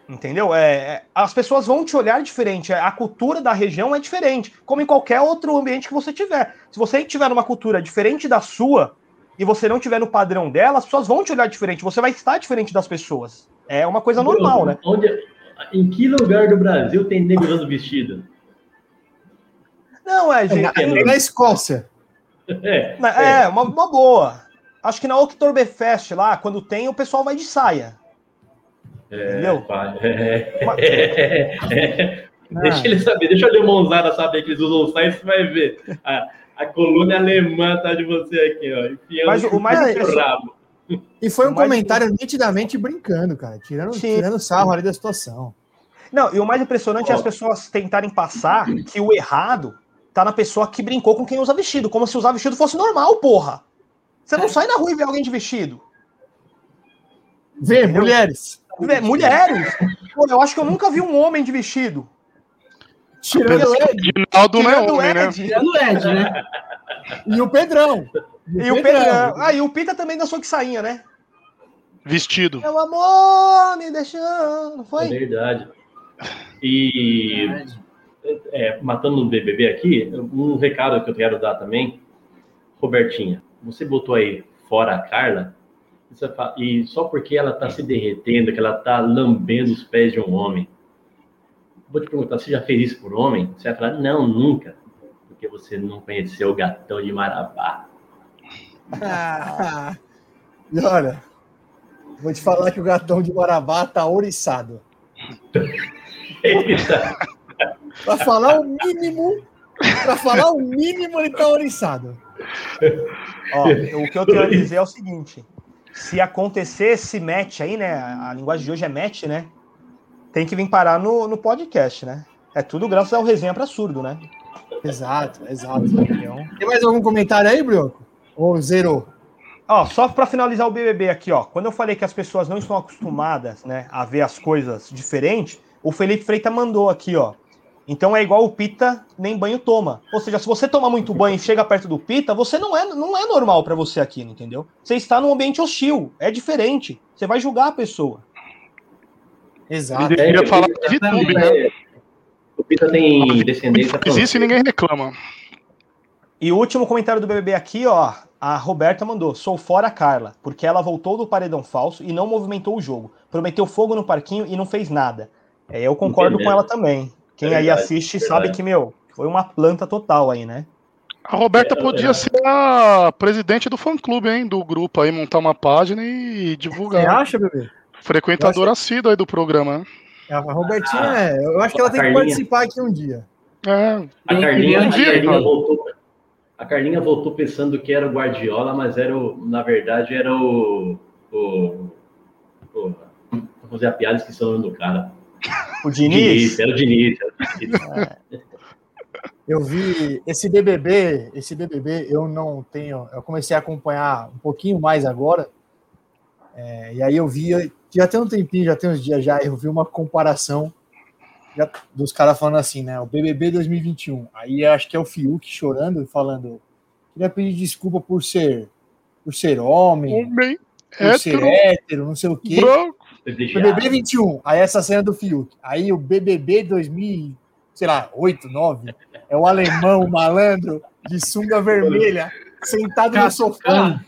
Entendeu? É, é, as pessoas vão te olhar diferente. A cultura da região é diferente, como em qualquer outro ambiente que você tiver. Se você tiver uma cultura diferente da sua e você não tiver no padrão dela, as pessoas vão te olhar diferente. Você vai estar diferente das pessoas. É uma coisa normal, né? Onde, em que lugar do Brasil tem negro usando vestido? Não, é, gente. É, na, na Escócia. É, é, é uma, uma boa. Acho que na Oktoberfest lá, quando tem, o pessoal vai de saia. É, Entendeu? É, é, deixa ele saber, deixa o Lemonzada saber que eles usam saia, você vai ver. A, a coluna alemã tá de você aqui, ó. Mas o mais rabo. E foi um comentário nitidamente brincando, cara, tirando, tirando sarro ali da situação. Não, e o mais impressionante oh. é as pessoas tentarem passar que o errado tá na pessoa que brincou com quem usa vestido, como se usar vestido fosse normal, porra. Você não sai na rua e vê alguém de vestido. Vê, Entendeu? mulheres. Vê, mulheres? Pô, eu acho que eu nunca vi um homem de vestido. Tirando o Ed. É homem, né? Tirando o Ed, né? E o Pedrão. E, e o Pedrão. Ah, e o Pita também dançou que sainha, né? Vestido. Meu amor, me deixando. Foi? É verdade. E é, matando no BBB aqui, um recado que eu quero dar também Robertinha, você botou aí fora a Carla, e só porque ela está se derretendo, que ela está lambendo os pés de um homem. Vou te perguntar, você já fez isso por homem? Você vai falar, não, nunca. Porque você não conheceu o gatão de Marabá. Ah, e olha, vou te falar que o gatão de Marabá tá ouriçado. Para falar o mínimo, para falar o mínimo, ele tá ouriçado. Ó, o que eu tenho a dizer é o seguinte: se acontecer esse match aí, né? A linguagem de hoje é match, né? Tem que vir parar no, no podcast, né? É tudo graças ao resenha para surdo, né? Exato, exato. Tem mais algum comentário aí, Brioco? Ou zerou? Ó, só para finalizar o BBB aqui, ó. Quando eu falei que as pessoas não estão acostumadas, né, a ver as coisas diferentes, o Felipe Freita mandou aqui, ó. Então é igual o Pita, nem banho toma. Ou seja, se você toma muito banho e chega perto do Pita, você não é, não é normal para você aqui, entendeu? Você está num ambiente hostil, é diferente. Você vai julgar a pessoa. Exato. Eu ia falar de tudo, né? O Pita tem descendência. Existe e ninguém reclama. E o último comentário do BBB aqui, ó. A Roberta mandou: sou fora Carla, porque ela voltou do paredão falso e não movimentou o jogo. Prometeu fogo no parquinho e não fez nada. É, eu concordo com ela também. Quem é aí assiste sabe que, meu, foi uma planta total aí, né? A Roberta É, podia é. ser a presidente do fã-clube, hein? Do grupo aí, montar uma página e Você divulgar. acha, bebê? Frequentadora assídua aí do programa, né? A Robertinha, é, eu acho que ela A tem que Carlinha. participar aqui um dia. É, A que Carlinha, um a dia, Carlinha cara. voltou. A Carlinha voltou pensando que era o Guardiola, mas era o, na verdade era o. o, o vou fazer a piada, esqueci o nome do cara. O Diniz. era o Diniz. Era o Diniz. Eu vi esse BBB, esse BBB eu não tenho, eu comecei a acompanhar um pouquinho mais agora, é, e aí eu vi, já tem um tempinho, já tem uns dias já, eu vi uma comparação já- dos caras falando assim, né, o BBB 2021, aí eu acho que é o Fiuk chorando e falando, queria pedir desculpa por ser, por ser homem, homem, por ser hétero, hétero, não sei o quê, branco. BBB 21, aí essa cena do Fiuk. Aí o BBB 2000, sei lá, 8, 9, é o alemão, o malandro, de sunga vermelha, sentado no sofá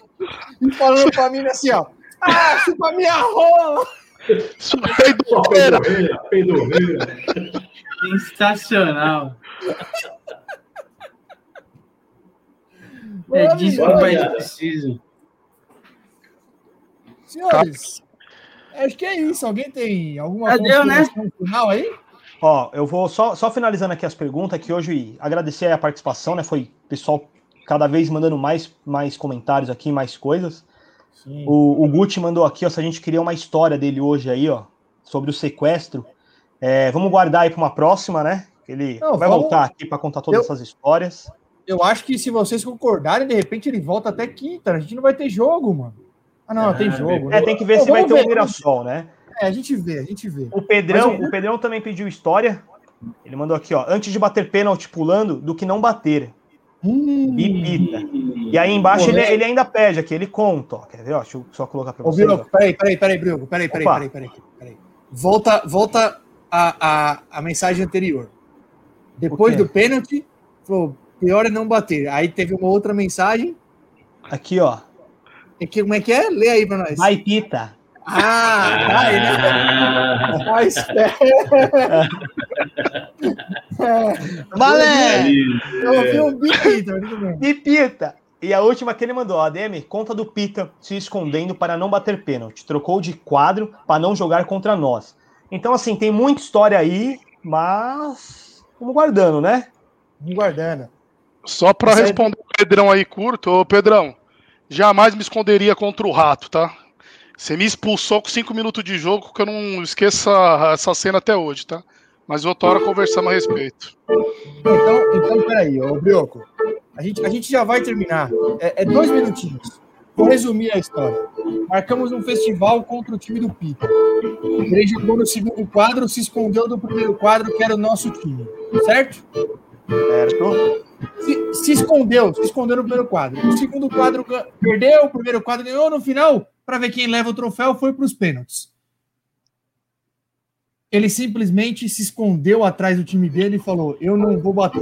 e falando pra mim assim, ó. Ah, chupa minha rola! É peidorreira, peidorreira. Sensacional. É disso que o Olha. país precisa. Senhores, acho que é isso. Alguém tem alguma deu, né? final aí? Ó, eu vou só, só finalizando aqui as perguntas, que hoje agradecer a participação, né? Foi pessoal cada vez mandando mais, mais comentários aqui, mais coisas. Sim. O, o Gucci mandou aqui, ó, se a gente queria uma história dele hoje aí, ó, sobre o sequestro. É, vamos guardar aí para uma próxima, né? Ele Não, vai vamos- voltar aqui para contar todas Eu- essas histórias. Eu acho que se vocês concordarem, de repente ele volta até quinta. A gente não vai ter jogo, mano. Ah, não, Ah, tem jogo. né? É, tem que ver se vai ter ver, um Mirassol, né? É, a gente vê, a gente vê. O Pedrão, Mas o Pedrão também pediu história. Ele mandou aqui, ó, antes de bater pênalti pulando, do que não bater. Hum, Bipita. E aí embaixo ele, ele ainda pede aqui, ele conta, ó. Quer ver? Ó, deixa eu só colocar para Ô, vocês. ó. Bruno, peraí, peraí, peraí, Bruno, peraí, peraí, peraí, peraí, peraí. Volta, volta a, a, a mensagem anterior. Depois do pênalti, falou, pior é não bater. Aí teve uma outra mensagem. Aqui, ó. E que, como é que é? Lê aí pra nós. Vai pita. Ah, né? Ah, Mas, é, Valé! eu ouvi um. E Pita. E a última que ele mandou, a ADM, conta do Pita se escondendo para não bater pênalti. Trocou de quadro para não jogar contra nós. Então, assim, tem muita história aí, mas. Vamos guardando, né? Vamos guardando. Só aí- responder o Pedrão aí curto, ô Pedrão, jamais me esconderia contra o rato, tá? Você me expulsou com cinco minutos de jogo, que eu não esqueço essa, essa cena até hoje, tá? Mas outra hora conversamos a respeito. Então, então peraí, ô Brioco. A gente, a gente já vai terminar. É, é dois minutinhos. Vou resumir a história. Marcamos um festival contra o time do Pita. Ele jogou no segundo quadro, se escondeu do primeiro quadro, que era o nosso time. Certo? Certo? Se, se escondeu, se escondeu no primeiro quadro. O segundo quadro perdeu, o primeiro quadro ganhou. No final, para ver quem leva o troféu, foi para os pênaltis. Ele simplesmente se escondeu atrás do time dele e falou: Eu não vou bater.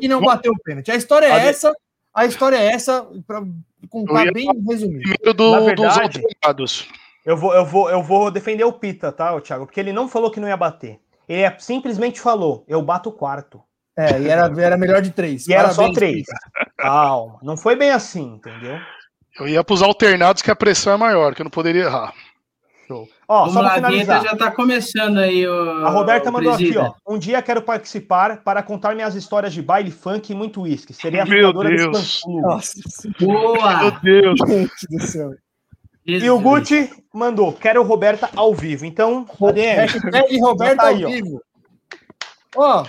E não bateu o pênalti. A história é essa. A história é essa, para contar bem resumido. Primeiro do- Na dos verdade- alternados. Eu vou, eu, vou, eu vou defender o Pita, tá, ô Thiago? Porque ele não falou que não ia bater. Ele é- simplesmente falou: eu bato o quarto. É, e era, era melhor de três. E era só Parabéns, três. Pita. Calma. Não foi bem assim, entendeu? Eu ia pros alternados que a pressão é maior, que eu não poderia errar. Show. Ó, Vamos só pra lá, a vinheta finalizar. já tá começando aí, o, A Roberta o mandou aqui, presida. ó. Um dia quero participar para contar minhas histórias de baile, funk e muito uísque. Seria a Meu fundadora desse Deus. Nossa, Boa! Deus. gente do céu. E o Gucci mandou, quero Roberta ao vivo. Então, Hashtag Já tá aí, ao ó. vivo. Ó,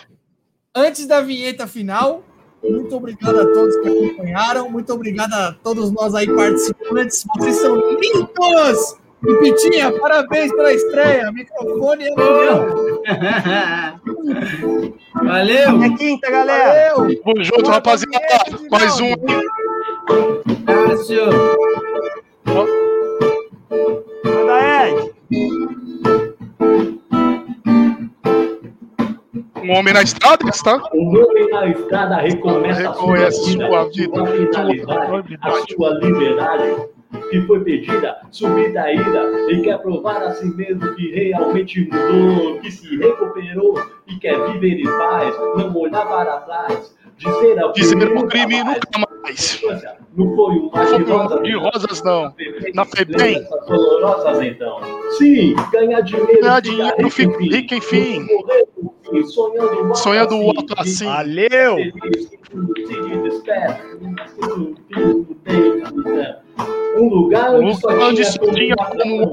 antes da vinheta final, muito obrigado a todos que acompanharam, muito obrigado a todos nós aí participantes. Vocês são lindos! E Pitinha, parabéns pela estreia. Microfone é meu. Valeu! é quinta, galera. Valeu! Vamos junto, pra rapaziada. Mais um. Cássio! Manda Ed. Um homem na estrada, está? O homem na estrada reconhece a sua vida, sua a vida, sua sua a sua liberdade que foi pedida, subida a ida, e quer provar a si mesmo que realmente mudou, que se recuperou e quer viver em paz, não olhar para trás. Dizer ao Dizer crime o crime nunca nunca mais. Não foi um mar de um rosas, de rosas, não. Na FEBEM. Dolorosas, então. Sim, ganhar dinheiro. Ganhar ficar dinheiro, fico rico, enfim. Sonhando assim, alto assim. Valeu! Um lugar onde só Onde tinha só tinha como